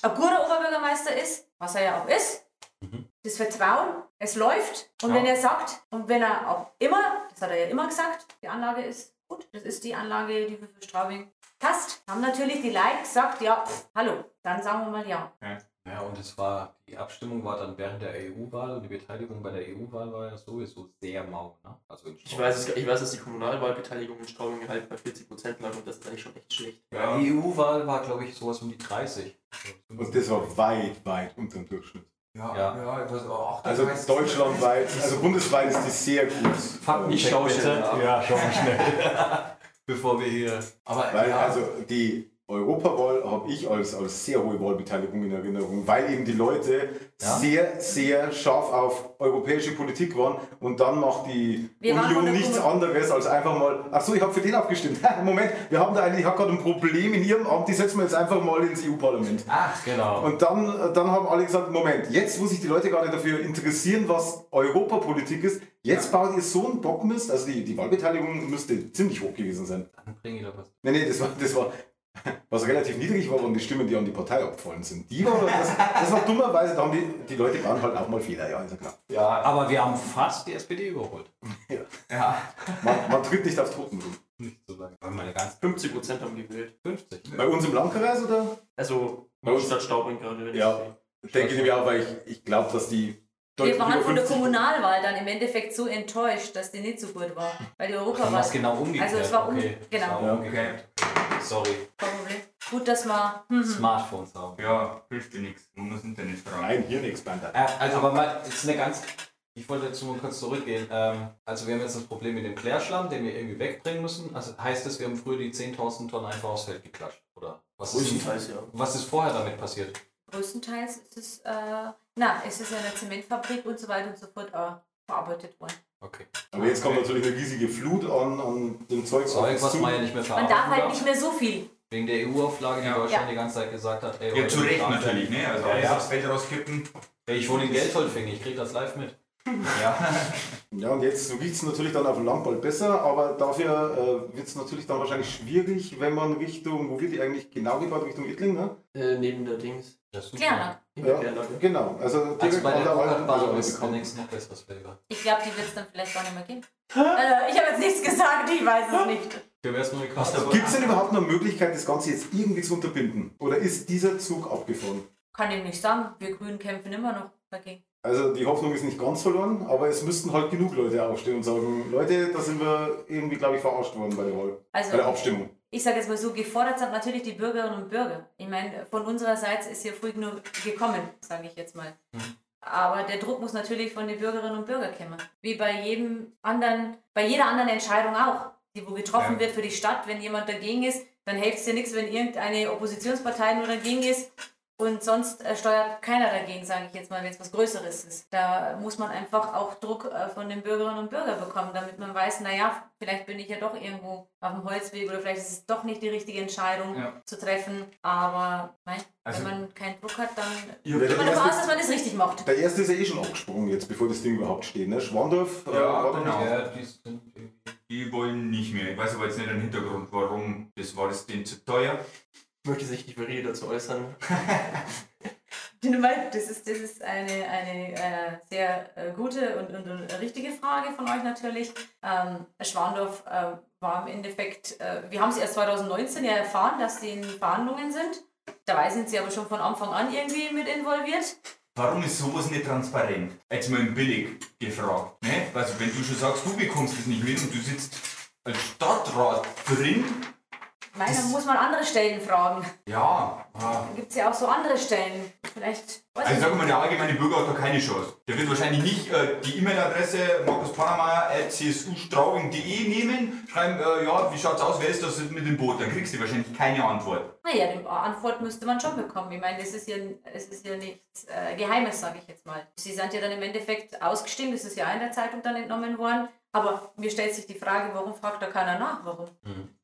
ein guter Oberbürgermeister ist, was er ja auch ist. Mhm. Das Vertrauen, es läuft. Und Ja. wenn er sagt, und wenn er auch immer, das hat er ja immer gesagt, die Anlage ist gut, das ist die Anlage, die für Straubing passt, haben natürlich die Leute gesagt, ja, pff, hallo, dann sagen wir mal ja. Ja, und es war, die Abstimmung war dann während der EU-Wahl und die Beteiligung bei der EU-Wahl war ja sowieso sehr mau, ne? Also in Ich weiß, es, ich weiß, dass die Kommunalwahlbeteiligung in Straubing halt bei 40% lag und das ist eigentlich schon echt schlecht. Ja, die EU-Wahl war, glaube ich, sowas um die 30. Und das war weit, weit unter dem Durchschnitt. Ja, Ja. ja, etwas, ach, Also deutschlandweit, also bundesweit ist die sehr gut. Fakten- Ich schaue schnell. Ja, schau schnell. Bevor wir hier. Aber Weil ja, also die Europawahl habe ich als, als sehr hohe Wahlbeteiligung in Erinnerung, weil eben die Leute Ja? sehr, sehr scharf auf europäische Politik waren und dann macht die Wir Union nichts Kommun- anderes als einfach mal, ach so, ich habe für den abgestimmt. Moment, wir haben da eigentlich, ich habe gerade ein Problem in ihrem Amt, die setzen wir jetzt einfach mal ins EU-Parlament. Ach, genau. Und dann, dann haben alle gesagt, Moment, jetzt wo sich die Leute gerade dafür interessieren, was Europapolitik ist, jetzt baut ihr so einen Bockmist, also die, die Wahlbeteiligung müsste ziemlich hoch gewesen sein. Dann bringe ich da was. Nee, nee, das war, das war, was relativ niedrig war, waren die Stimmen, die an die Partei abgefallen sind. Die war, das, das war dummerweise, da haben die, die Leute waren halt auch mal Fehler, ja, ist ja klar. Ja, aber wir haben fast die SPD überholt. ja, Man, man tritt nicht auf Toten rum. Nicht so meine ganz 50% haben gewählt. 50. Bei uns im Landkreis, oder? Also Bei uns- Stadt Straubing gerade. Ja. Denke ich nämlich auch, weil ich, ich glaube, dass die Wir waren von der 50 Kommunalwahl dann im Endeffekt so enttäuscht, dass die nicht so gut war. Weil die Europawahl. war es genau umgekehrt. Also es war um- okay. genau. Es war Ja. umgekehrt. Sorry. Gut, dass man. Hm, hm. Smartphones haben. ja, hilft dir nichts. Man muss Internet fragen. Nein, hier nichts, Bander. Äh, also, aber mal, jetzt eine ganz. Ich wollte jetzt nur kurz zurückgehen. Ähm, also, wir haben jetzt das Problem mit dem Klärschlamm, den wir irgendwie wegbringen müssen. Also, heißt das, wir haben früher die 10.000 Tonnen einfach aufs Feld geklatscht? Oder was ist, was ist vorher damit passiert? Größtenteils ist es, äh, na, ist es in der Zementfabrik und so weiter und so fort äh, verarbeitet worden. Okay. Aber jetzt kommt natürlich eine riesige Flut an, an dem Zeug. Zeug, was zu. man ja nicht mehr Man verarbeiten darf halt nicht mehr so viel. Wegen der EU-Auflage, die Ja. Deutschland Ja. die ganze Zeit gesagt hat. Ey, Ja, heute zu Recht natürlich, ne? Also Ja, alles ja. aufs Feld rauskippen. Ey, Ich wohne in Geldholdfing, ich krieg das live mit. Ja. Ja, und jetzt riecht es natürlich dann auf dem Land bald besser, aber dafür äh, wird es natürlich dann wahrscheinlich schwierig, wenn man Richtung, wo wird die eigentlich genau gebaut, Richtung Ittling, ne? Äh, neben der Dings. Klären. In Ja. Genau, also Also direkt bei der also ist der bekannt. nächste noch besseres Flavor. Ich glaube, die wird es dann vielleicht gar nicht mehr geben. äh, ich habe jetzt nichts gesagt, ich weiß es nicht. Gekostet. Gibt es denn überhaupt noch eine Möglichkeit, das Ganze jetzt irgendwie zu unterbinden? Oder ist dieser Zug abgefahren? Kann ich nicht sagen. Wir Grünen kämpfen immer noch dagegen. Also die Hoffnung ist nicht ganz verloren, aber es müssten halt genug Leute aufstehen und sagen, Leute, da sind wir irgendwie, glaube ich, verarscht worden bei der Wahl, bei der Also, Abstimmung. ich sage jetzt mal so, gefordert sind natürlich die Bürgerinnen und Bürger. Ich meine, von unserer Seite ist ja früh genug gekommen, sage ich jetzt mal. Mhm. Aber der Druck muss natürlich von den Bürgerinnen und Bürgern kommen. Wie bei jedem anderen, bei jeder anderen Entscheidung auch, die wo getroffen Ja. wird für die Stadt. Wenn jemand dagegen ist, dann hilft es dir nichts, wenn irgendeine Oppositionspartei nur dagegen ist. Und sonst äh, steuert keiner dagegen, sage ich jetzt mal, wenn es was Größeres ist. Da muss man einfach auch Druck äh, von den Bürgerinnen und Bürgern bekommen, damit man weiß, naja, vielleicht bin ich ja doch irgendwo auf dem Holzweg oder vielleicht ist es doch nicht die richtige Entscheidung Ja. zu treffen. Aber nein, Also- wenn man keinen Druck hat, dann Ja, geht man davon aus, dass man es richtig macht. der erste ist ja eh schon abgesprungen jetzt, bevor das Ding überhaupt steht. Ne? Schwandorf, äh, Ja, war da genau. nicht- Ja, die. Die wollen nicht mehr. Ich weiß aber jetzt nicht den Hintergrund, warum. Das war das denen zu teuer. Möchte sich die Verrede dazu äußern. Das ist, das ist eine, eine äh, sehr äh, gute und, und, und richtige Frage von euch natürlich. Ähm, Schwandorf äh, war im Endeffekt, äh, wir haben es erst 2019 ja erfahren, dass die in Verhandlungen sind. Dabei sind sie aber schon von Anfang an irgendwie mit involviert. Warum ist sowas nicht transparent? Jetzt mal im Billig gefragt. Ne? Also wenn du schon sagst, du bekommst es nicht mit und du sitzt als Stadtrat drin, Ich meine, da muss man andere Stellen fragen. Ja, ah. Da gibt es ja auch so andere Stellen. Vielleicht, also ich sagen wir mal, der allgemeine Bürger hat da keine Chance. Der wird wahrscheinlich nicht äh, die E-Mail-Adresse markuspanameier.csustraubing.de nehmen, schreiben, äh, ja, wie schaut's aus, wer ist das mit dem Boot? Dann kriegst du wahrscheinlich keine Antwort. Naja, die Antwort müsste man schon bekommen. Ich meine, das ist ja, es ist ja nichts äh, Geheimes, sage ich jetzt mal. Sie sind ja dann im Endeffekt ausgestimmt, das ist ja in der Zeitung dann entnommen worden. Aber mir stellt sich die Frage, warum fragt da keiner nach? Warum?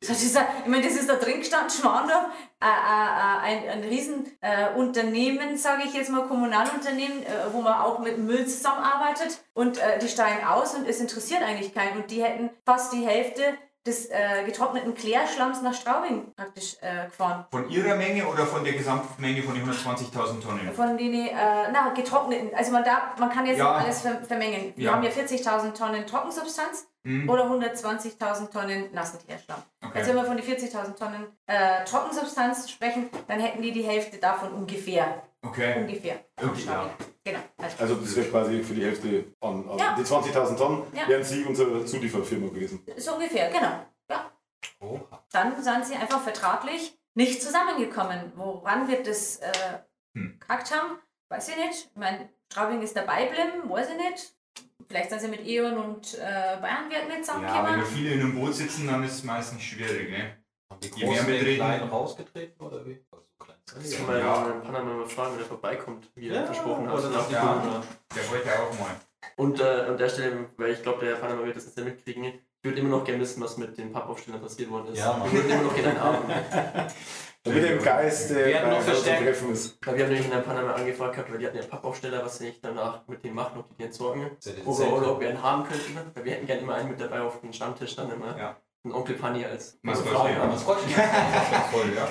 Das ist, ich meine, das ist da drin gestanden, Schmarndorf, äh, äh, äh, ein, ein Riesenunternehmen, äh, Unternehmen, sage ich jetzt mal, Kommunalunternehmen, äh, wo man auch mit Müll zusammenarbeitet. Und äh, die steigen aus und es interessiert eigentlich keinen. Und die hätten fast die Hälfte des äh, getrockneten Klärschlamms nach Straubing praktisch äh, gefahren. Von ihrer Menge oder von der Gesamtmenge von den 120.000 Tonnen? Von denen, äh, na, getrockneten, also man, darf, man kann jetzt Ja. alles ver vermengen. Wir Ja. haben ja 40.000 Tonnen Trockensubstanz Mhm. oder 120.000 Tonnen nassen Klärschlamm. Okay. Also wenn wir von den 40.000 Tonnen äh, Trockensubstanz sprechen, dann hätten die die Hälfte davon ungefähr. Okay. Ungefähr. Okay, ja. Genau. Also, Also das wäre quasi für die Hälfte an, an Ja. die 20.000 Tonnen, Ja. wären Sie unsere Zulieferfirma gewesen. so ungefähr, genau. Ja. Oha. Dann sind sie einfach vertraglich nicht zusammengekommen. Woran wird das äh, Hm. gehackt haben? Weiß ich nicht. Ich meine, Straubing ist dabei geblieben, weiß ich nicht. Vielleicht sind sie mit E.ON und äh, Bayernwerk nicht Ja, wenn zusammengekommen. viele in einem Boot sitzen, dann ist es meistens schwierig, ne? Haben die Großen den Kleinen rausgetreten oder wie? Das kann man ja. ja in Panama mal fragen, wenn er vorbeikommt, wie er Ja, versprochen hat. oder nach das- dem ja. Corona. Der wollte auch mal. Und äh, an der Stelle, weil ich glaube, der Panama wird das nicht mitkriegen, ich würde immer noch gerne wissen, was mit den Pappaufstellern passiert worden ist. Ja, Mann. Wir würden immer noch gerne einen Abend. Er im Geist äh, Werden bei. Treffen ist. Wir haben nämlich in der Panama angefragt gehabt, weil die hatten ja Pappaufsteller, was sie nicht danach mit denen machen, ob die die entsorgen. Ist ja die Oder, oder ob wir einen haben könnten. Weil wir hätten gerne immer einen mit dabei auf dem Stammtisch dann immer. Ja. Ein Onkel Panni als Maskottchen. Ja. Voll, ja.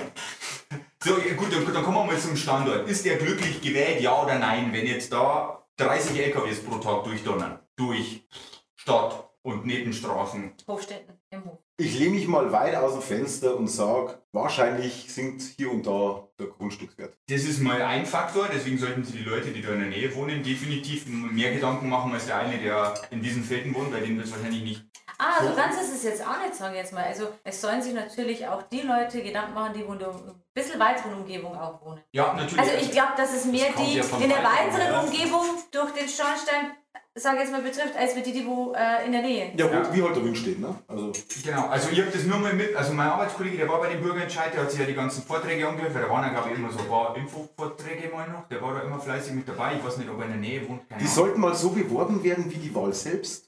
So, ja, gut, dann, dann kommen wir mal zum Standort. Ist der glücklich gewählt, ja oder nein, wenn jetzt da 30 LKWs pro Tag durchdonnern? Durch Stadt und Nebenstraßen. Hofstätten im Hof. Ich lehne mich mal weit aus dem Fenster und sage, wahrscheinlich sinkt hier und da der Grundstückswert. Das ist mal ein Faktor, deswegen sollten sich die Leute, die da in der Nähe wohnen, definitiv mehr Gedanken machen als der eine, der in diesen Felden wohnt, weil dem das wahrscheinlich nicht. Ah, so ganz ist es jetzt auch nicht, sage ich jetzt mal. Also es sollen sich natürlich auch die Leute Gedanken machen, die wo in der ein bisschen weiteren Umgebung auch wohnen. Ja, natürlich. Also ich glaube, dass es mehr kommt die ja in der weiteren ja. Umgebung durch den Schornstein, sage ich jetzt mal, betrifft, als für die, die wo äh, in der Nähe. Ja, Ja. Wie halt der Wind steht, ne? Also, Genau, also ich habe das nur mal mit, also mein Arbeitskollege, der war bei dem Bürgerentscheid, der hat sich ja die ganzen Vorträge angehört, weil da waren ja glaube ich immer so ein paar Infovorträge mal noch, der war da immer fleißig mit dabei, ich weiß nicht, ob er in der Nähe wohnt, keine die Ahnung. sollten mal so beworben werden wie die Wahl selbst.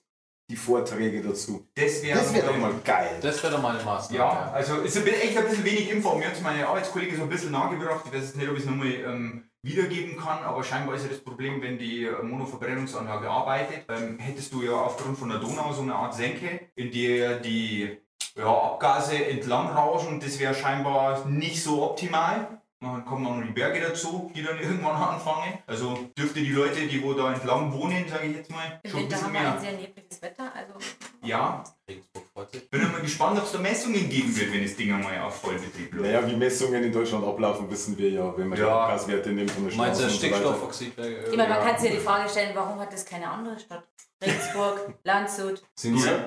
Die Vorträge dazu. Das wäre Das wäre doch mal geil. Das wäre doch mal eine Maßnahme. Ja, also ist ein bisschen- echt ein bisschen wenig Info. Mir hat meine Arbeitskollege so ein bisschen nahegebracht. Ich weiß jetzt nicht, ob ich es nochmal ähm, wiedergeben kann, aber scheinbar ist ja das Problem, wenn die äh, Monoverbrennungsanlage arbeitet, ähm, hättest du ja aufgrund von der Donau so eine Art Senke, in der die ja, Abgase entlang rauschen. Das wäre scheinbar nicht so optimal. Dann kommen noch die Berge dazu, die dann irgendwann anfangen. Also dürfte die Leute, die wo da entlang wohnen, sage ich jetzt mal, Im schon ein bisschen haben wir ein mehr. sehr nebliges Wetter, also Ja, Regensburg freut sich. bin immer gespannt, ob es da Messungen geben wird, wenn das Ding einmal auf Vollbetrieb läuft. Naja, wie Messungen in Deutschland ablaufen, wissen wir ja, wenn man die Ja. Abgaswerte nimmt von der Meinst du, Straße und so weiter. Stickstoffoxid wäre. ich meine, man Ja. kann sich ja die Frage stellen, warum hat das keine andere Stadt? Regensburg, Landshut. Sind, Ja.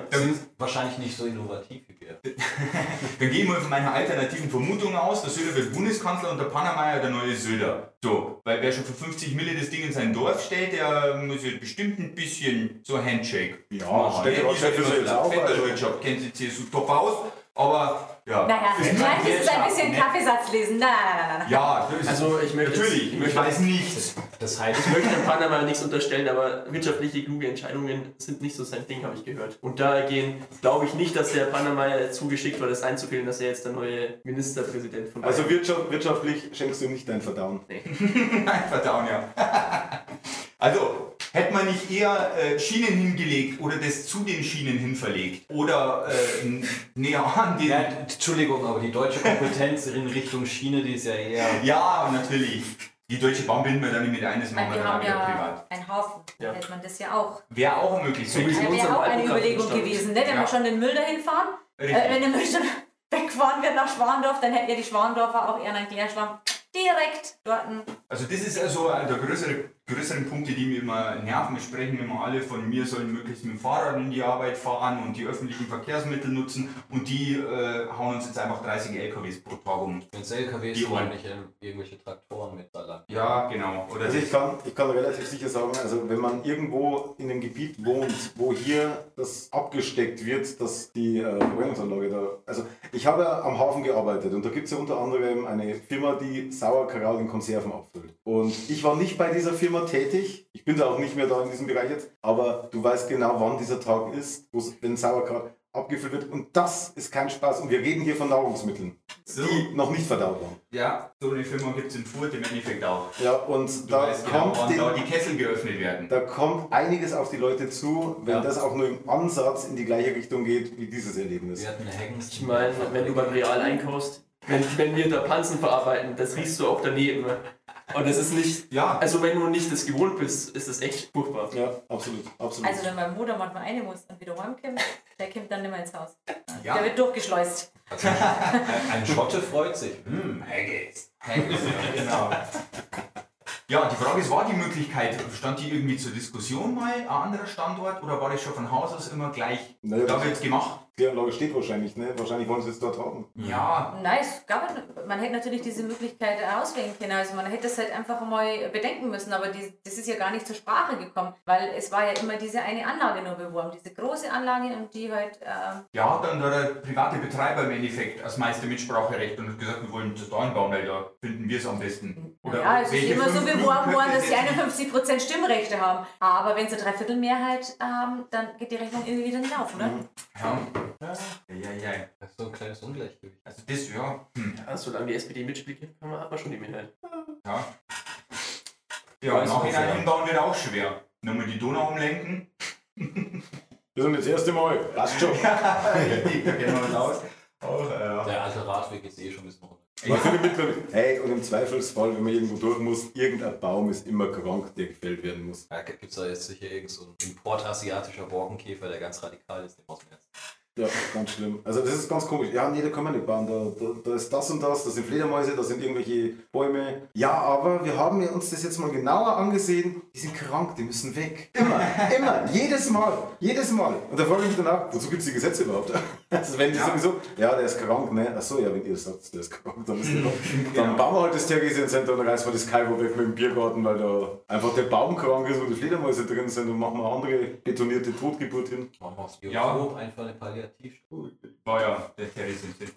wahrscheinlich nicht so innovativ wie. Dann gehe ich mal von meiner alternativen Vermutung aus, der Söder wird Bundeskanzler und der Panameier der neue Söder. So, weil wer schon für 50 Mille das Ding in sein Dorf stellt, der muss jetzt bestimmt ein bisschen so Handshake Ja, machen. Städteratschef ist er jetzt auch, also- kennt die CSU top aus, aber ja. Naja, vielleicht ist es ein bisschen? Kaffeesatz lesen. Nein, nein, nein, nein. Ja, Also ich möchte natürlich, ich möchte, weiß nichts. Das heißt, ich möchte dem Panama nichts unterstellen, aber wirtschaftliche kluge Entscheidungen sind nicht so sein Ding, habe ich gehört. Und dahingehend glaube ich nicht, dass der Panama zugeschickt war, das einzufällen, dass er jetzt der neue Ministerpräsident von Also Bayern wirtschaft, wirtschaftlich schenkst du ihm nicht dein Verdauen. Nein, verdauen, ja. also, hätte man nicht eher äh, Schienen hingelegt oder das zu den Schienen hin verlegt? Oder äh, näher an den. ja, Entschuldigung, aber die deutsche Kompetenz in Richtung Schiene, die ist ja eher. Ja, natürlich. Die Deutsche Bahn binden wir dann nicht mit ein, das machen wir dann auch haben wieder ja privat. einen Haufen. Da Ja. hätte man das ja auch. Wäre auch. Das unserem wäre auch eine alten Überlegung gewesen, ne? wenn Ja. wir schon den Müll dahin fahren. Äh, wenn der Müll schon weggefahren wird nach Schwandorf, dann hätten ja die Schwandorfer auch eher einen Klärschlamm direkt dort. Also das ist also der größere, größeren Punkte, die mir immer nerven. Wir sprechen immer alle von mir sollen möglichst mit dem Fahrrad in die Arbeit fahren und die öffentlichen Verkehrsmittel nutzen und die äh, hauen uns jetzt einfach 30 LKWs pro Tag um. Wenn es LKWs Die sind, Ohren. nicht irgendwelche Traktoren mit Salat. Ja, genau. Oder Also ich kann, ich kann relativ sicher sagen, also wenn man irgendwo in einem Gebiet wohnt, wo hier das abgesteckt wird, dass die äh, Verbrennungsanlage da. Also ich habe ja am Hafen gearbeitet und da gibt es ja unter anderem eine Firma, die Sauerkraut in Konserven abfüllt. Und ich war nicht bei dieser Firma tätig. Ich bin da auch nicht mehr da in diesem Bereich jetzt. Aber du weißt genau, wann dieser Tag ist, wo's- wenn Sauerkraut abgefüllt wird. Und das ist kein Spaß. Und wir reden hier von Nahrungsmitteln, so. die noch nicht verdaut waren. Ja, so eine Firma gibt es in Furt im Endeffekt auch. Ja, und Du da weißt genau, kommt wann den, da die Kessel geöffnet werden. Da kommt einiges auf die Leute zu, wenn Ja. das auch nur im Ansatz in die gleiche Richtung geht wie dieses Erlebnis. Wir hatten. Ich meine, wenn du beim Real einkaufst, wenn, wenn wir da Pansen verarbeiten, das riechst du auch daneben. Und das ist nicht, Ja, also wenn du nicht das gewohnt bist, ist das echt furchtbar. Ja, absolut, absolut. Also wenn mein Bruder manchmal eine muss und wieder heimkommt, der kommt dann nicht mehr ins Haus. Ja. Der wird durchgeschleust. Ein Schotte freut sich. Hm, Haggis. Haggis, ja, genau. Ja, die Frage ist, war die Möglichkeit, stand die irgendwie zur Diskussion mal, ein anderer Standort, oder war das schon von Haus aus immer gleich, Naja, da das- wird's gemacht? Die Anlage steht wahrscheinlich, ne? Wahrscheinlich wollen sie es dort haben. Ja, Nein, es gab, man hätte natürlich diese Möglichkeit auswählen können. Also man hätte es halt einfach mal bedenken müssen, aber die, das ist ja gar nicht zur Sprache gekommen, weil es war ja immer diese eine Anlage nur beworben, diese große Anlage und die halt, ähm, ja, hat dann der private Betreiber im Endeffekt als meiste Mitspracherecht und hat gesagt, wir wollen das da hinbauen, weil da finden wir es am besten. ja, es ist immer so beworben worden, dass sie Blutköpfe 51% Stimmrechte haben. Aber wenn sie Dreiviertelmehrheit haben, dann geht die Rechnung irgendwie wieder nicht auf, oder? Ja, ja, ja, ja. Das ist so ein kleines Ungleichgewicht. Also das, ja, hm, Ja, solange die SPD mitspielt, kann man- hat man schon die Mehrheit. ja. Ja, im auch, Nachhinein ja. hinbauen wird auch schwer. Nochmal die Donau umlenken. Wir sind das erste Mal. Passt schon. Richtig, da kennen wir uns aus. Auch, äh, ja. Der alte Radweg ist eh schon ein bisschen runter. Hey, und im Zweifelsfall, wenn man irgendwo durch muss, irgendein Baum ist immer krank, der gefällt werden muss. Da gibt es da jetzt sicher irgend so einen Import asiatischer Borkenkäfer, der ganz radikal ist, den muss man jetzt. Ja, ganz schlimm. Also das ist ganz komisch. Ja, nee, da kann man nicht bauen. Da, da, da ist das und das, da sind Fledermäuse, da sind irgendwelche Bäume. Ja, aber wir haben uns das jetzt mal genauer angesehen. Die sind krank, die müssen weg. Immer, immer, jedes Mal, jedes Mal. Und da frage ich mich danach, wozu gibt es die Gesetze überhaupt? Also wenn die Ja. sowieso, ja, der ist krank, ne? Achso, ja, wenn ihr sagt, der ist krank, dann ist der doch. Dann Genau. bauen wir halt das Theresiencenter und reißen wir das Kaibo weg mit dem Biergarten, weil da einfach der Baum krank ist und die Fledermäuse drin sind und machen wir eine andere betonierte Totgeburt hin. Machen wir aus Ja. Biotop einfach eine Palliativstunde. War ja, der ist sowieso.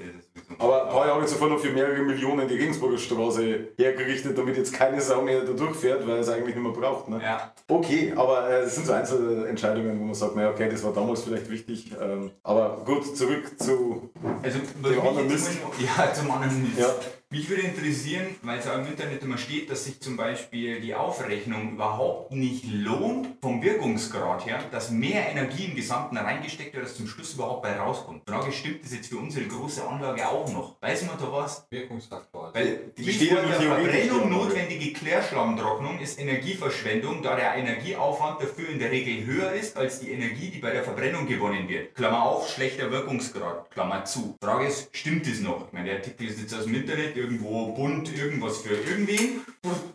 Aber ein paar Jahre zuvor noch für mehrere Millionen die Regensburger Straße hergerichtet, damit jetzt keine Sau mehr da durchfährt, weil er es eigentlich nicht mehr braucht. Ne? Ja, Okay, aber äh, es sind so Einzelentscheidungen, wo man sagt, naja, okay, das war damals vielleicht wichtig. Ähm, aber gut, zurück zu. also was Dem anderen Mist. Ja, zum anderen Mist. Ja. Mich würde interessieren, weil es auch im Internet immer steht, dass sich zum Beispiel die Aufrechnung überhaupt nicht lohnt, vom Wirkungsgrad her, dass mehr Energie im Gesamten reingesteckt wird, als zum Schluss überhaupt bei rauskommt. Die Frage, stimmt das jetzt für unsere große Anlage auch noch? Weiß man da was? Wirkungsfaktor. Weil Die vor der Verbrennung notwendige Klärschlammtrocknung ist Energieverschwendung, da der Energieaufwand dafür in der Regel höher ist als die Energie, die bei der Verbrennung gewonnen wird. Klammer auf, schlechter Wirkungsgrad, Klammer zu. Frage ist, stimmt das noch? Ich meine, der Artikel ist jetzt aus dem Internet, irgendwo bunt, irgendwas für irgendwen.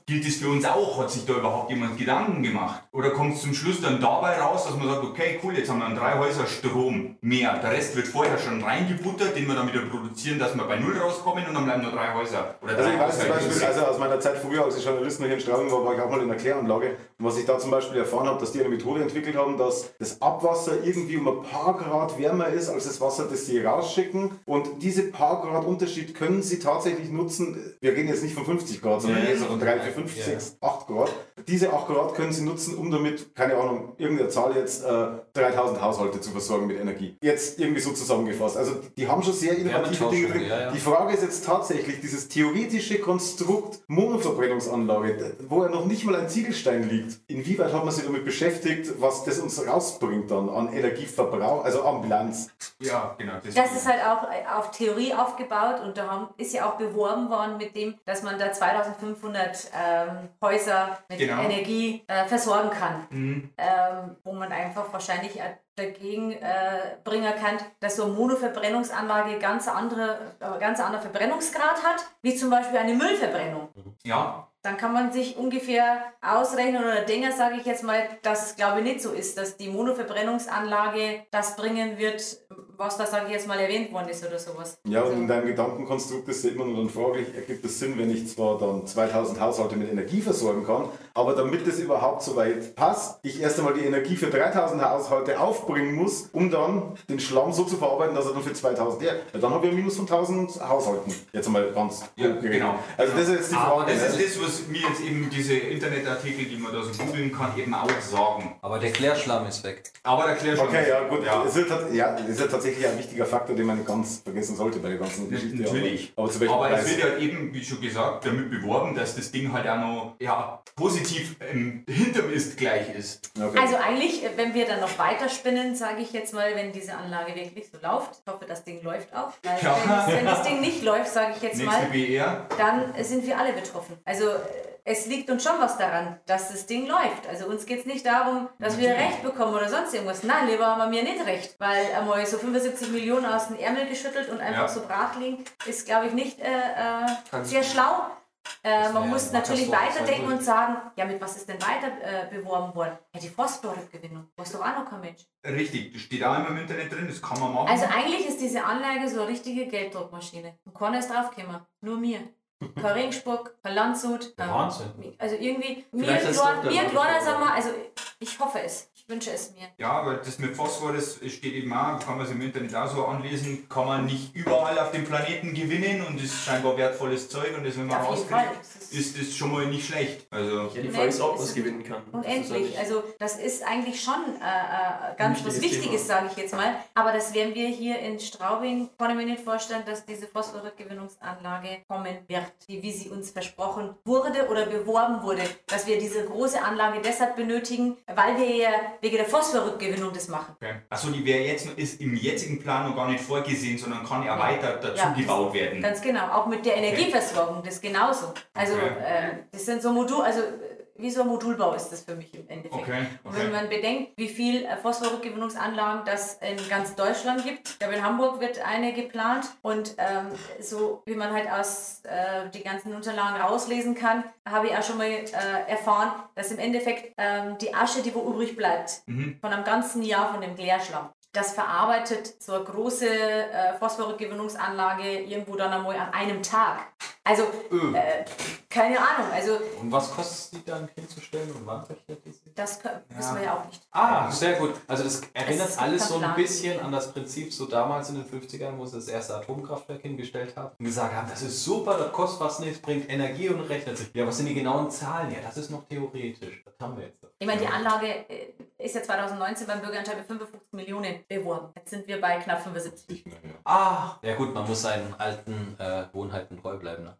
Gilt das für uns auch? Hat sich da überhaupt jemand Gedanken gemacht? Oder kommt es zum Schluss dann dabei raus, dass man sagt, okay, cool, jetzt haben wir an drei Häuser Strom mehr. Der Rest wird vorher schon reingebuttert, den wir dann wieder produzieren, dass wir bei Null rauskommen und dann bleiben nur drei Häuser. Oder Also drei ich weiß zum Haushalte. Beispiel, also aus meiner Zeit früher, als ich Journalist noch hier in Straubing war, war ich auch mal in der Kläranlage. Und was ich da zum Beispiel erfahren habe, dass die eine Methode entwickelt haben, dass das Abwasser irgendwie um ein paar Grad wärmer ist als das Wasser, das sie rausschicken. Und diese paar Grad Unterschied können sie tatsächlich nutzen. Wir reden jetzt nicht von 50 Grad, sondern Ja, eher ja, von so 3, drei, 4, 5, ja. 6, 8 Grad. Diese 8 Grad können sie nutzen, um damit, keine Ahnung, irgendeine Zahl jetzt, äh, 3000 Haushalte zu versorgen mit Energie. Jetzt irgendwie so zusammengefasst. Also die haben schon sehr innovative Dinge drin. ja, ja. Die Frage ist jetzt tatsächlich dieses theoretische Konstrukt Monoverbrennungsanlage, wo ja noch nicht mal ein Ziegelstein liegt. Inwieweit hat man sich damit beschäftigt, was das uns rausbringt dann an Energieverbrauch, also an Bilanz? Ja, genau. Das ist halt auch äh, auf Theorie aufgebaut und da haben, ist ja auch beworben worden mit dem, dass man da 2500 ähm, Häuser mit Genau. Genau. Energie äh, versorgen kann. Mhm. Ähm, wo man einfach wahrscheinlich dagegen äh, bringen kann, dass so eine Monoverbrennungsanlage ganz andere, äh, ganz anderen Verbrennungsgrad hat, wie zum Beispiel eine Müllverbrennung. Ja, Dann kann man sich ungefähr ausrechnen oder denken, sage ich jetzt mal, dass es glaube ich nicht so ist, dass die Monoverbrennungsanlage das bringen wird, was da sage ich jetzt mal erwähnt worden ist oder sowas. Ja, und in deinem Gedankenkonstrukt ist ja immer nur dann fraglich, ergibt es Sinn, wenn ich zwar dann 2000 Haushalte mit Energie versorgen kann, aber damit es überhaupt so weit passt, ich erst einmal die Energie für 3000 Haushalte aufbringen muss, um dann den Schlamm so zu verarbeiten, dass er dann für 2000, ja, ja, dann habe ich ein Minus von 1000 Haushalten. Jetzt einmal ganz Ja, genau. Also das ist jetzt die aber Frage. Das ist das, was mir jetzt eben diese Internetartikel, die man da so googeln kann, eben auch sagen. Aber der Klärschlamm ist weg. Aber der Klärschlamm. Okay, ja gut, Ja. Es, tat- ja, es ist ja tatsächlich ein wichtiger Faktor, den man nicht ganz vergessen sollte bei der ganzen Geschichte. Natürlich. Aber, aber Aber es wird ja eben, wie schon gesagt, damit beworben, dass das Ding halt auch noch ja, positiv ähm, hinterm ist gleich ist. Okay. Also eigentlich, äh, wenn wir dann noch weiterspinnen, sage ich jetzt mal, wenn diese Anlage wirklich so läuft, ich hoffe, das Ding läuft auch, weil Ja. wenn, das, wenn das Ding nicht läuft, sage ich jetzt Nächste mal, BR. dann sind wir alle betroffen. Also es liegt uns schon was daran, dass das Ding läuft. Also uns geht es nicht darum, dass wir. Recht bekommen oder sonst irgendwas. Nein, lieber haben wir mir nicht Recht, weil einmal so 75 Millionen aus dem Ärmel geschüttelt und einfach Ja. so brach liegen, ist, glaube ich, nicht äh, äh, sehr schlau. Äh, man muss natürlich weiterdenken und sagen, ja, mit was ist denn weiter äh, beworben worden? Ja, die Phosphorrückgewinnung. Weiß doch auch noch kein Mensch. Richtig, das steht auch immer im Internet drin, das kann man machen. Also eigentlich ist diese Anlage so eine richtige Gelddruckmaschine. Und keiner ist draufgekommen. Nur mir. Kein Regensburg, kein Landshut. Der ähm, Wahnsinn. Also irgendwie, mir Vielleicht der mir Mann kleiner, davor. sag mal, also ich hoffe es. Ich wünsche es mir. Ja, weil das mit Phosphor, das steht eben auch, kann man sich im Internet auch so anlesen, kann man nicht überall auf dem Planeten gewinnen und ist scheinbar wertvolles Zeug und das, wenn man. Das ist das schon mal nicht schlecht. Also, Ja, die Frage ist, ob man es gewinnen kann. Unendlich. Also das ist eigentlich schon äh, äh, ganz was wichtiges sage ich jetzt mal. Aber das werden wir hier in Straubing, kann ich mir nicht vorstellen, dass diese Phosphorrückgewinnungsanlage kommen wird, die, wie sie uns versprochen wurde oder beworben wurde. Dass wir diese große Anlage deshalb benötigen, weil wir ja wegen der Phosphorrückgewinnung das machen. okay. Achso, die wäre jetzt ist im jetzigen Plan noch gar nicht vorgesehen, sondern kann ja Nee. weiter dazu Ja. gebaut werden. Ganz genau, auch mit der Energieversorgung, das genauso. Also. Äh, das sind so Modul, also wie so ein Modulbau ist das für mich im Endeffekt. Okay, Und wenn okay. man bedenkt, wie viel äh, Phosphorrückgewinnungsanlagen das in ganz Deutschland gibt, ich glaube in Hamburg wird eine geplant und ähm, so wie man halt aus äh, die ganzen Unterlagen rauslesen kann, habe ich auch schon mal äh, erfahren, dass im Endeffekt ähm, die Asche, die wo übrig bleibt, Mhm. von einem ganzen Jahr von dem Klärschlamm, das verarbeitet so eine große äh, Phosphorrückgewinnungsanlage irgendwo dann einmal an einem Tag. Also, Öh. äh, keine Ahnung, also Und was kostet es, die dann hinzustellen und wann verkehrt die sind? das können, wissen wir ja auch nicht. Ah, sehr gut. Also das erinnert Es alles so ein bisschen an das Prinzip so damals in den 50ern, wo sie das erste Atomkraftwerk hingestellt haben und gesagt haben, das ist super, das kostet fast nichts, bringt Energie und rechnet sich. Ja, was sind die genauen Zahlen? Ja, das ist noch theoretisch. Das haben wir jetzt. Ich meine, die Anlage äh, ist ja 2019 beim Bürgerentscheid mit 55 Millionen beworben. Jetzt sind wir bei knapp 75. Nicht mehr, ja. Ah, ja gut, man muss seinen alten äh, Wohnheiten treu bleiben. Ne?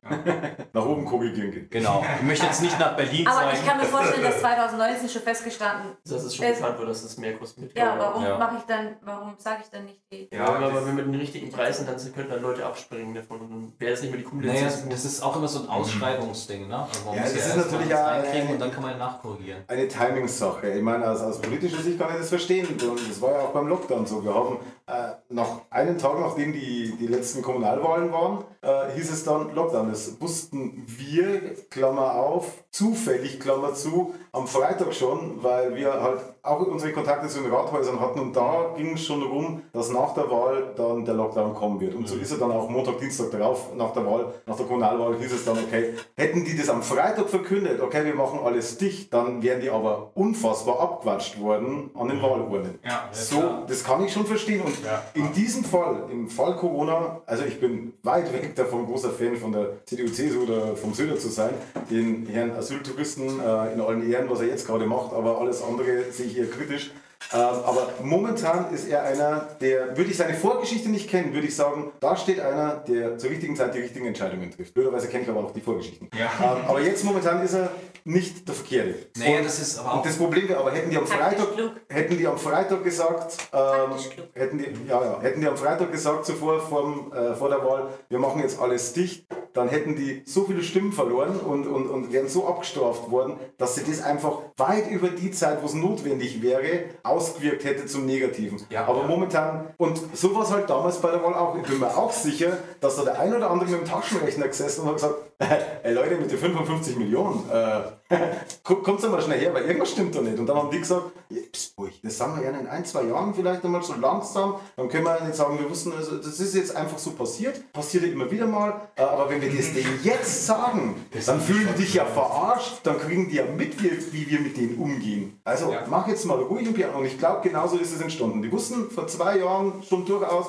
Nach oben korrigieren gehen. Genau. Ich möchte jetzt nicht nach Berlin Aber zeigen. ich kann mir vorstellen, dass 2019 schon festgestanden Das ist schon Es- bekannt, wo das es mehr kostet. mit Ja, warum Ja. mache ich dann, warum sage ich dann nicht die? Ja, aber wenn wir mit den richtigen Preisen, dann könnten dann Leute abspringen davon. Und wäre es nicht mehr die coole Naja, das ist auch immer so ein Ausschreibungsding, ne? Also man Ja, muss das ja ist natürlich äh, und dann kann man nachkorrigieren. Eine Timing-Sache. Ich meine, aus, aus politischer Sicht kann ich das verstehen. Und das war ja auch beim Lockdown so. Wir haben äh, noch einen Tag, nachdem die, die letzten Kommunalwahlen waren, äh, hieß es dann Lockdown. Das wussten wir, Klammer auf, zufällig, Klammer zu, am Freitag schon, weil wir halt auch unsere Kontakte zu den Rathäusern hatten. Und da ging es schon rum, dass nach der Wahl dann der Lockdown kommen wird. Und so ist er dann auch Montag, Dienstag darauf, nach der Wahl, nach der Kommunalwahl, hieß es dann, okay, hätten die das am Freitag verkündet, okay, wir machen alles dicht, dann wären die aber unfassbar abgewatscht worden an den Wahlurnen. Ja, So, das kann ich schon verstehen. Und In diesem Fall, im Fall Corona, also ich bin weit weg davon, großer Fan von der CDU, CSU oder vom Söder zu sein, den Herrn Asyltouristen äh, in allen Ehren, was er jetzt gerade macht, aber alles andere sehe ich eher kritisch. Ähm, aber momentan ist er einer, der, würde ich seine Vorgeschichte nicht kennen, würde ich sagen, da steht einer, der zur richtigen Zeit die richtigen Entscheidungen trifft. Blöderweise kenne ich aber auch die Vorgeschichten. Ja. Ähm, aber jetzt momentan ist er nicht der Verkehrte. Naja, Und- das ist aber auch. und das Problem wäre, aber hätten die am Freitag, hätten die am Freitag gesagt, ähm, hätten die, ja, ja, hätten die am Freitag gesagt zuvor vorm, äh, vor der Wahl, wir machen jetzt alles dicht, dann hätten die so viele Stimmen verloren und, und, und wären so abgestraft worden, dass sie das einfach weit über die Zeit, wo es notwendig wäre, ausgewirkt hätte zum Negativen. Ja, Aber ja. momentan, und so war es halt damals bei der Wahl auch. Ich bin mir auch sicher, dass da der ein oder andere mit dem Taschenrechner gesessen und hat gesagt, ey Leute, mit den 55 Millionen, äh, kommt mal schnell her, weil irgendwas stimmt da nicht. Und dann haben die gesagt, ja, pst, das sagen wir ja in ein, zwei Jahren vielleicht einmal so langsam, dann können wir nicht sagen, wir wussten, also das ist jetzt einfach so passiert, passiert ja immer wieder mal, äh, aber wenn wir das denen jetzt sagen, dann fühlen die dich ja verarscht, dann kriegen die ja mit, wie, wie wir mit denen umgehen. Also Ja. mach jetzt mal ruhig und Piano. Und ich glaube, genauso ist es entstanden. Die wussten vor zwei Jahren schon durchaus,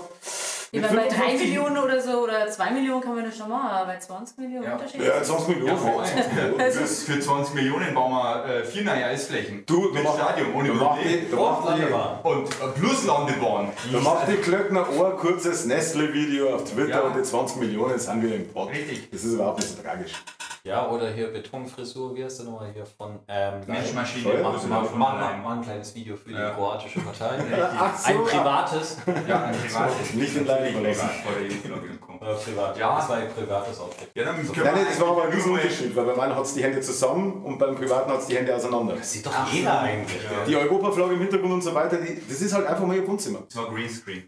Meine, bei 3 55 Millionen oder so oder 2 Millionen kann man das schon machen, aber bei 20 Millionen Ja. Unterschied. Ja, 20 Millionen. Ja, vor allem. 20 Millionen. Für, für 20 Millionen bauen wir äh, vier neue Eisflächen. Du, mit mach- Stadion, ohne Problem. Und äh, plus Landebahn. da macht die Klöckner Ohr kurzes Nestle-Video auf Twitter Ja. und die 20 Millionen sind wieder im Pott. Richtig. Das ist überhaupt nicht so tragisch. Ja, oder hier Betonfrisur, wie heißt der nochmal hier von ähm, Menschmaschine. Steuer- Mach, mach, ein kleines Video für die Ja. kroatische Partei. Ach so, ein privates. Ja, ein privates. Nicht in Nicht privat, vor der Jugendflagge kommen. Äh, privat. Ja. Das war ein privates Outfit. Ja, dann können Nein, nein, das war aber ein Riesenunterschied, weil beim einen hat es die Hände zusammen und beim privaten hat es die Hände auseinander. Das sieht doch jeder eigentlich. Ja. Die Europaflagge im Hintergrund und so weiter, die, das ist halt einfach mal ihr Wohnzimmer. Das war Greenscreen.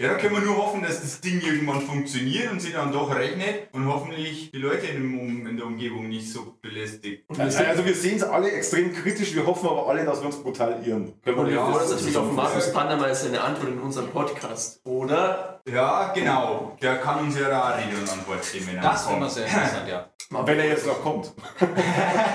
ja, da können wir nur hoffen, dass das Ding irgendwann funktioniert und sie dann doch rechnet und hoffentlich die Leute in, dem Um- in der Umgebung nicht so belästigt. Also wir sehen es alle extrem kritisch, wir hoffen aber alle, dass wir uns brutal irren. Können Und wir Ja, freuen uns das natürlich auf Markus Pandermeier seine Antwort in unserem Podcast, oder? Ja, genau. Der kann uns ja da Rede und Antwort geben, wenn er Das wäre mal kommt. sehr interessant, ja. Wenn er jetzt noch kommt.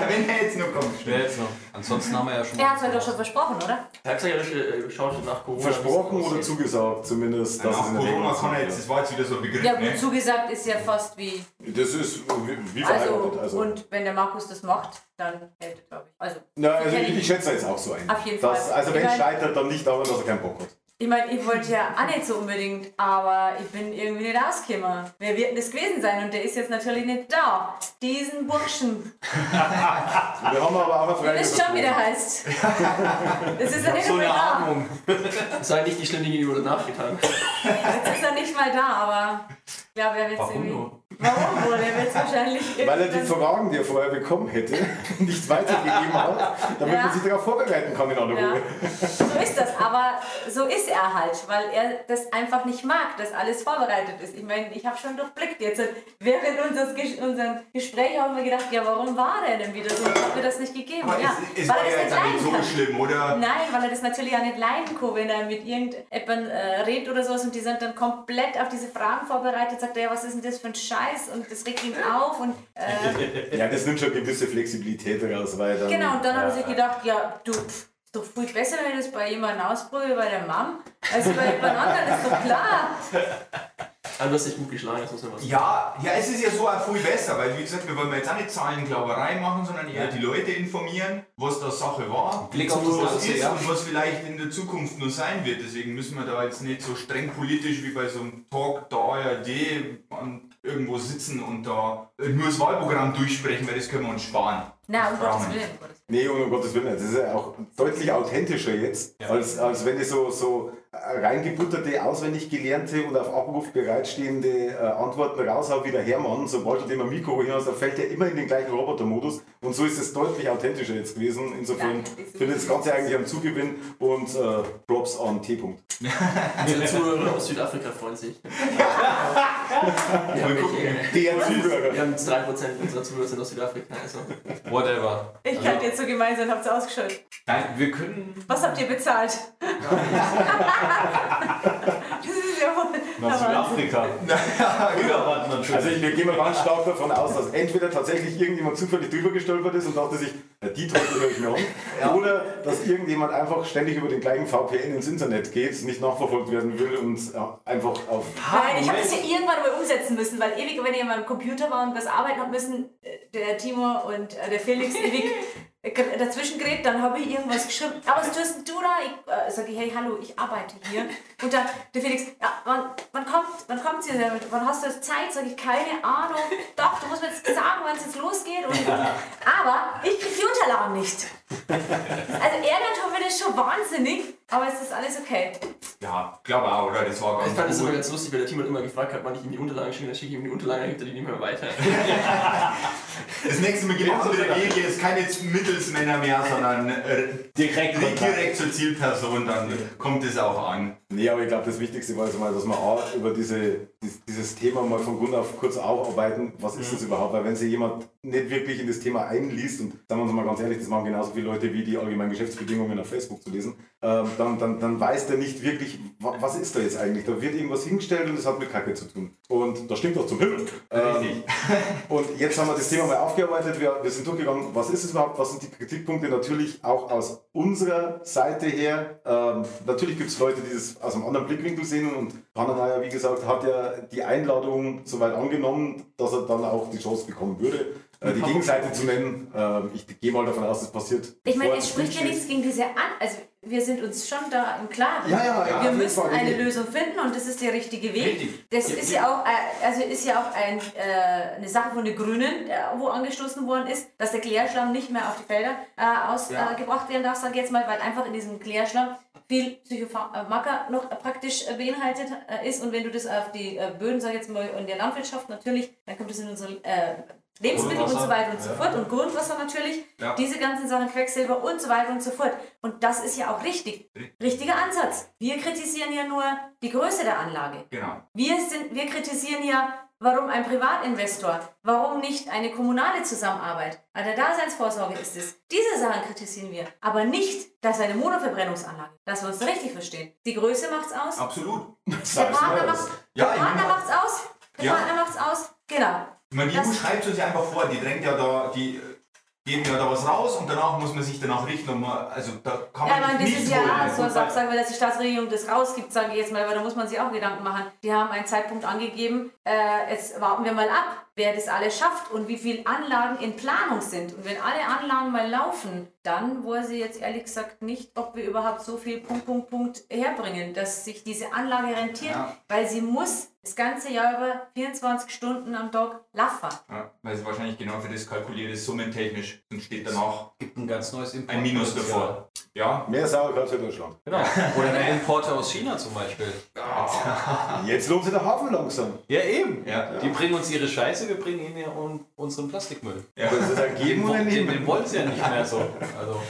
wenn er jetzt noch kommt. Wer jetzt noch? Ansonsten haben wir ja schon. Er hat es heute doch schon versprochen, oder? Er hat gesagt, er schaut nach Corona. Versprochen oder zugesagt, zumindest. dass es Nach in der Corona Regel kann er jetzt, das war jetzt wieder so ein Begriff, Ja, gut, ne? zugesagt ist ja fast wie. ist. Das ist wie, wie Also, verheiratet. Also, und wenn der Markus das macht, dann hält er, glaube ich. Also, Na, also ich, ich schätze jetzt auch so ein. Auf jeden dass, Fall. Also wenn Ich es mein- scheitert, dann nicht daran, dass er keinen Bock hat. Ich meine, ich wollte ja auch nicht so unbedingt, aber ich bin irgendwie nicht ausgekommen. Wer wird denn das gewesen sein? Und der ist jetzt natürlich nicht da. Diesen Burschen. Wir haben aber auch eine Ihr wisst schon, wie der heißt. Das ist ja nicht so mal eine da. Atmung. Sei nicht die die wurde nachgetan. Jetzt ist er nicht mal da, aber ich glaube, er wird es Warum nur? Warum wohl? Er wird es wahrscheinlich. Weil er die Fragen, die er vorher bekommen hätte, nicht weitergegeben hat, damit Ja. man sich darauf vorbereiten kann in aller Ja, Ruhe. so ist das, aber so ist er halt, weil er das einfach nicht mag, dass alles vorbereitet ist. Ich meine, ich habe schon durchblickt jetzt. Während unseres Ges unserem Gespräch haben wir gedacht, ja, warum war der denn wieder so? Hat mir das nicht gegeben? Aber ja, es, es weil war er das jetzt nicht so kann. schlimm, oder? Nein, weil er das natürlich auch nicht leiden kann, wenn er mit irgendjemandem äh, redet oder sowas und die sind dann komplett auf diese Fragen vorbereitet, sagt er, ja, was ist denn das für ein Scheiß und das regt ihn auf und äh, Ja, das nimmt schon gewisse Flexibilität raus, weil dann. Genau, und dann hat er ja, sich gedacht, ja, du, pff, ist doch viel besser, wenn ich das bei jemandem ausprobiere, bei der Mom, als bei jemand anderen, ist doch klar. Also du hast dich gut geschlagen, das muss man was sagen. Ja, ja, es ist ja so auch viel besser, weil wie gesagt, wir wollen jetzt auch nicht Zahlenglauberei machen, sondern eher die Leute informieren, was da Sache war, Blick auf was das Ganze, ist ja. und was vielleicht in der Zukunft nur sein wird. Deswegen müssen wir da jetzt nicht so streng politisch wie bei so einem Talk der ARD an- irgendwo sitzen und da nur das Wahlprogramm durchsprechen, weil das können wir uns sparen. Na, um Gottes Willen. Nee, um Gottes Willen, das ist ja auch deutlich authentischer jetzt, als, als wenn ich so, so reingebutterte, auswendig gelernte und auf Abruf bereitstehende äh, Antworten raushaue wie der Hermann. Sobald du dem ein Mikro hinaus, da fällt er immer in den gleichen Robotermodus. Und so ist es deutlich authentischer jetzt gewesen. Insofern Danke, das finde ich das Ganze eigentlich am Zugewinn und äh, Props an T-Punkt. Unsere Zuhörer aus Südafrika freuen sich. Wir haben, welche- Der Zuhörer. wir haben 3% unserer Zuhörer sind aus Südafrika. Also. Whatever. Ich kann jetzt so gemein sein, habt ihr ausgeschaut. Nein, wir können. Was habt ihr bezahlt? das ist ja Südafrika. Unerwartet natürlich. Also ich, wir gehen mal ganz stark davon aus, dass entweder tatsächlich irgendjemand zufällig drüber gestolpert ist und dachte sich, ja, die Teufel höre ich mir an, oder dass irgendjemand einfach ständig über den gleichen VPN ins Internet geht, nicht nachverfolgt werden will und ja, einfach auf... Nein, ich habe das ja irgendwann mal umsetzen müssen, weil ewig, wenn ich an meinem Computer war und was arbeiten habe müssen, äh, der Timo und äh, der Felix ewig äh, dazwischen gerät, dann habe ich irgendwas geschrieben. Aber was tust du da? Ich äh, sage, hey, hallo, ich arbeite hier. Und dann der Felix, ja, wann, wann kommt wann kommt sie denn? Wann hast du jetzt Zeit? Sage ich, keine Ahnung. Doch, du musst mir jetzt sagen, wann es jetzt losgeht. Und, aber ich kriege die Unterlagen nicht. Also ärgert tut mir das schon wahnsinnig, aber es ist alles okay. Ja, glaube auch, oder? Das war ganz Ich fand das gut. immer ganz lustig, weil der Timon immer gefragt hat, wann ich ihm die Unterlagen schicke, dann schicke ich ihm die Unterlagen, dann gibt er die nicht mehr weiter. Das nächste Mal gibt es wieder Wege, ist keine Mittelsmänner mehr, sondern äh, Direkt. direkt zur Zielperson, dann kommt es auch an. Nee, aber ich glaube, das Wichtigste war also mal, dass wir auch über diese, dies- dieses Thema mal von Grund auf kurz aufarbeiten. Was ist das überhaupt? Weil wenn sich jemand nicht wirklich in das Thema einliest, und sagen wir uns mal ganz ehrlich, das machen genauso viele Leute wie die allgemeinen Geschäftsbedingungen auf Facebook zu lesen, ähm, dann, dann, dann weiß der nicht wirklich, wa- was ist da jetzt eigentlich. Da wird irgendwas hingestellt und das hat mit Kacke zu tun. Und das stimmt doch zum Himmel. Ähm, Richtig. und jetzt haben wir das Thema mal aufgearbeitet. Wir, wir sind durchgegangen, was ist es überhaupt, was sind die Kritikpunkte? Natürlich auch aus unserer Seite her. Ähm, natürlich gibt es Leute, die das aus einem anderen Blickwinkel sehen. Und Pananaya, wie gesagt, hat ja die Einladung soweit angenommen, dass er dann auch die Chance bekommen würde, äh, die Gegenseite zu nennen. Ähm, ich gehe mal davon aus, das passiert. Ich meine, es spricht ja nichts gegen diese An... Also wir sind uns schon da im Klaren. Ja, ja, ja, Wir müssen Fall. eine Lösung finden und das ist der richtige Weg. Richtig. Das ist ja auch, äh, also ist ja auch ein, äh, eine Sache von den Grünen, äh, wo angestoßen worden ist, dass der Klärschlamm nicht mehr auf die Felder äh, ausgebracht werden darf, sage ich jetzt mal, weil einfach in diesem Klärschlamm viel Psychopharmaka noch äh, praktisch äh, beinhaltet äh, ist und wenn du das auf die äh, Böden, ich jetzt mal, in der Landwirtschaft natürlich, dann kommt es in unsere äh, Lebensmittel und so weiter und so fort und Grundwasser natürlich, Ja. diese ganzen Sachen, Quecksilber und so weiter und so fort. Und das ist ja auch richtig. Richtiger Ansatz. Wir kritisieren ja nur die Größe der Anlage. Genau. Wir, sind, wir kritisieren ja, warum ein Privatinvestor, warum nicht eine kommunale Zusammenarbeit. Bei der Daseinsvorsorge ist es. Diese Sachen kritisieren wir. Aber nicht, dass eine Monoverbrennungsanlage. Dass wir uns da richtig verstehen. Die Größe macht's aus. Absolut. Der Partner, mal. macht, Ja, der Partner macht's aus. Der Ja. Partner macht's aus. Genau. Meine, die EU schreibt es ja einfach vor, die drängt ja da, die äh, geben ja da was raus und danach muss man sich danach richten. Und man, also da kann Ja, man ich meine, das nichts ist ja wollen. so, sag, sagen wir, dass die Staatsregierung das rausgibt, sage ich jetzt mal, weil da muss man sich auch Gedanken machen. Die haben einen Zeitpunkt angegeben, äh, jetzt warten wir mal ab, wer das alles schafft und wie viele Anlagen in Planung sind. Und wenn alle Anlagen mal laufen, dann weiß ich jetzt ehrlich gesagt nicht, ob wir überhaupt so viel Punkt, Punkt, Punkt herbringen, dass sich diese Anlage rentiert, Ja. weil sie muss das ganze Jahr über 24 Stunden am Tag laufen. Ja, weil sie wahrscheinlich genau für das kalkuliert ist, summentechnisch. Und steht danach Gibt ein ganz neues Import. ein Minus davor. Ja, Mehr Sauerkraut für Deutschland. Genau. Oder ein Importer aus China zum Beispiel. Jetzt lohnt sich der Hafen langsam. Ja, eben. Ja. Die bringen uns ihre Scheiße, wir bringen ihnen ja un- unseren Plastikmüll. ja. Das ist ein Geben oder Den, den Nehmen. wollen sie ja nicht mehr so. Also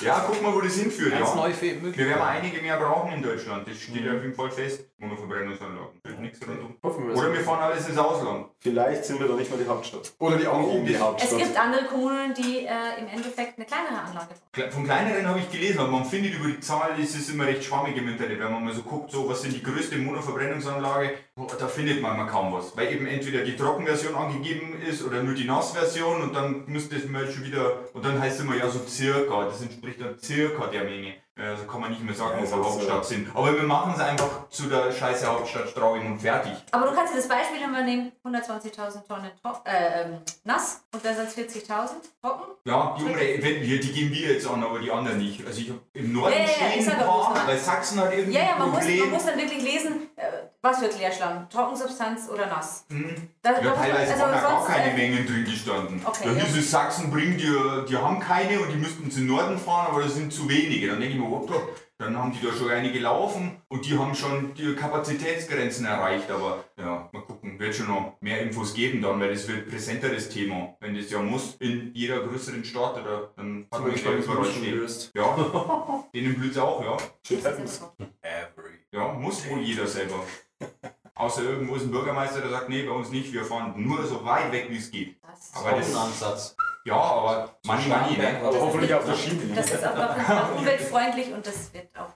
ja, guck mal, wo das hinführt. ganz Ja. neue Wir werden Möglichkeiten. einige mehr brauchen in Deutschland. Das steht ja auf jeden Fall fest. Monoverbrennungsanlagen. Wird nichts rundum. Hoffen wir Oder wir fahren alles ins Ausland. Vielleicht sind wir doch nicht mal die Hauptstadt. Oder die angehende das- Es Hauptstadt. gibt andere Kommunen, die äh, im Endeffekt eine kleinere Anlage. Kle- Von kleineren habe ich gelesen, aber man findet über die Zahl, ist es immer recht schwammig im Internet. Wenn man mal so guckt, so, was sind die größte Monoverbrennungsanlage, da findet man mal kaum was. Weil eben entweder die Trockenversion angegeben ist oder nur die Nassversion und dann müsste es mal schon wieder, und dann heißt es immer ja so circa, das entspricht dann circa der Menge. Äh, Also kann man nicht mehr sagen, Ja, ob wir Hauptstadt sind. Aber wir machen es einfach zu der scheiße Hauptstadt Straubing und fertig. Aber du kannst dir das Beispiel immer nehmen, 120.000 Tonnen äh, ähm, nass und dann sind es 40.000 trocken. Ja, die, Umre wenn wir, die geben wir jetzt an, aber die anderen nicht. Also ich habe im Norden Ja, ja, ja, muss man- weil Sachsen hat irgendwie Ja, ja, man muss, Problem. man muss dann wirklich lesen, äh, was für Klärschlamm, Trockensubstanz oder nass. Hm. Da, Ja, teilweise also waren da gar sonst, keine äh, Mengen drin gestanden. Okay, da ja. hieß es, Sachsen bringt die, die haben keine und die müssten ins Norden fahren, aber das sind zu wenige. Dann denke ich mir, oh, doch, dann haben die da schon einige gelaufen und die haben schon die Kapazitätsgrenzen erreicht. Aber ja, mal gucken, wird schon noch mehr Infos geben dann, weil das wird präsenteres Thema. Wenn das ja muss, in jeder größeren Stadt oder dann hat Zum man ja überall stehen. Ja, denen blüht es auch, ja. Every. Ja, muss wohl jeder selber. Außer irgendwo ist ein Bürgermeister, der sagt, nee, bei uns nicht, wir fahren nur so weit weg, wie es geht. das, Aber das, Auch ein Ansatz. ja, aber Money, Money, ne? Aber hoffentlich auf der Schiene. das ist auch noch umweltfreundlich und das wird auch.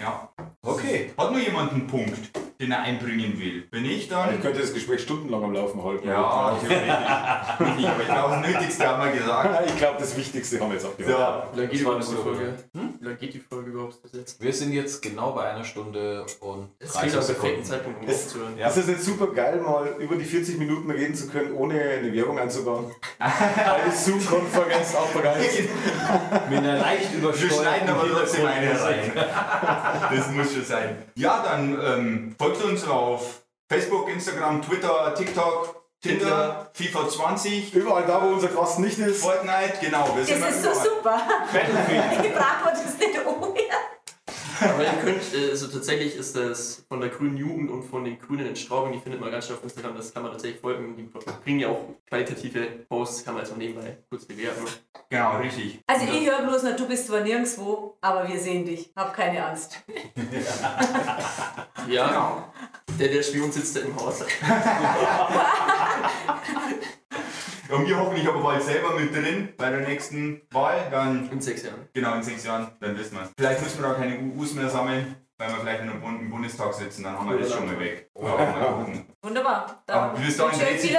Ja. Okay. Hat nur jemand einen Punkt, den er einbringen will? Wenn nicht, Ich dann... könnte das Gespräch stundenlang am Laufen halten. Ja, theoretisch. Nicht, aber ich glaube, das Nötigste haben wir gesagt. Ich glaube, das Wichtigste haben wir jetzt abgehört. So, Wie lange geht Das war überhaupt eine die gute Folge? Wie lange geht die Folge überhaupt bis jetzt? Wir sind jetzt genau bei einer Stunde und Es 30 klingt am perfekten. Zeitpunkt, um Es- aufzuhören. Ja. Ist es nicht super geil, mal über die 40 Minuten reden zu können, ohne eine Werbung einzubauen? Eine Zoom-Konferenz abbereitet. Mit einer leicht wir übersteuerten schneiden aber trotzdem eine rein. Das muss schon sein. Ja, dann ähm, folgt uns auf Facebook, Instagram, Twitter, TikTok, Tinder, FIFA 20, Überall da, wo unser Gast nicht ist. Fortnite, genau. Wir sind Das ist so super. Ich brauche das nicht umher. Aber ihr könnt, äh, also tatsächlich ist das von der grünen Jugend und von den Grünen in Straubing, die findet man ganz schnell auf Instagram, das kann man tatsächlich folgen. Die bringen ja auch qualitative Posts, kann man jetzt mal nebenbei kurz bewerten. Genau, richtig. Also ich höre bloß noch, du bist zwar nirgendwo, aber wir sehen dich. Hab keine Angst. Ja, Genau. Der, der Spion sitzt da im Haus. Und wir hoffentlich aber bald selber mit drin bei der nächsten Wahl. Dann, In sechs Jahren. genau in sechs Jahren, dann wissen wir Vielleicht müssen wir da keine UUs mehr sammeln, weil wir vielleicht in einem Bund- im Bundestag sitzen, dann haben wir das schon mal weg. Aber mal. Wunderbar. Dann Aber bis dahin ich dreht sich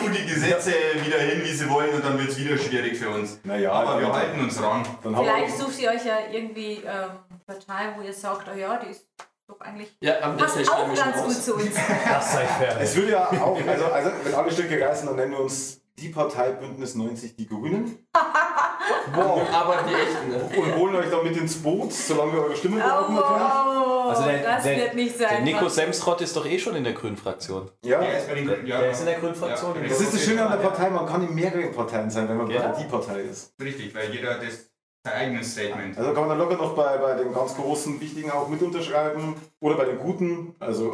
viel die Gesetze wieder hin, wie sie wollen, und dann wird es wieder schwierig für uns. Naja, Aber wir halten uns ran. Vielleicht sucht ihr euch ja irgendwie ähm, Partei, wo ihr sagt, oh ja, die ist doch eigentlich. Ja, am Passt auch ganz gut zu uns. Das sei fair. es würde ja auch, also, also wenn alle Stücke reißen, dann nennen wir uns die Partei Bündnis 90 Die Grünen Wow, aber die echten, ne? und holen euch dann mit ins Boot, solange wir eure Stimme Oh, brauchen natürlich. Also der, das der, wird nicht der sein. Nico Semsrott ist doch eh schon in der grünen Fraktion. Ja. Der ist bei den ja. Der ist in der grünen Fraktion. Ja. Das ist das Schöne an der Partei, man kann in mehreren Parteien sein, wenn man Ja. bei die Partei ist. Richtig, weil jeder das eigenes Statement. Also kann man dann locker noch bei, bei den ganz großen, wichtigen auch mit unterschreiben. Oder bei den guten, also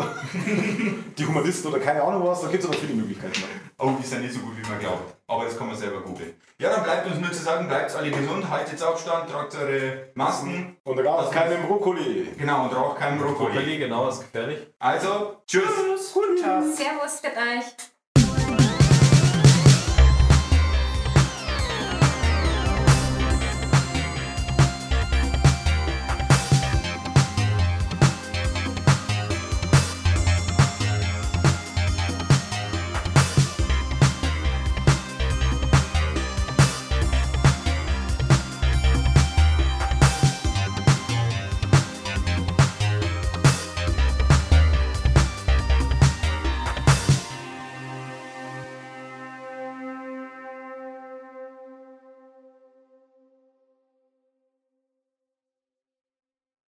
die Humanisten oder keine Ahnung was, da gibt es aber viele Möglichkeiten. Oh, die sind nicht so gut, wie man glaubt. Aber das kann man selber googeln. Ja, dann bleibt uns nur zu sagen, bleibt alle gesund, haltet Abstand, tragt eure Masken. Und da gab es keinen Brokkoli. Genau, und raucht keinen Brokkoli. Brokkoli, genau, ist gefährlich. Also, tschüss. Servus für euch.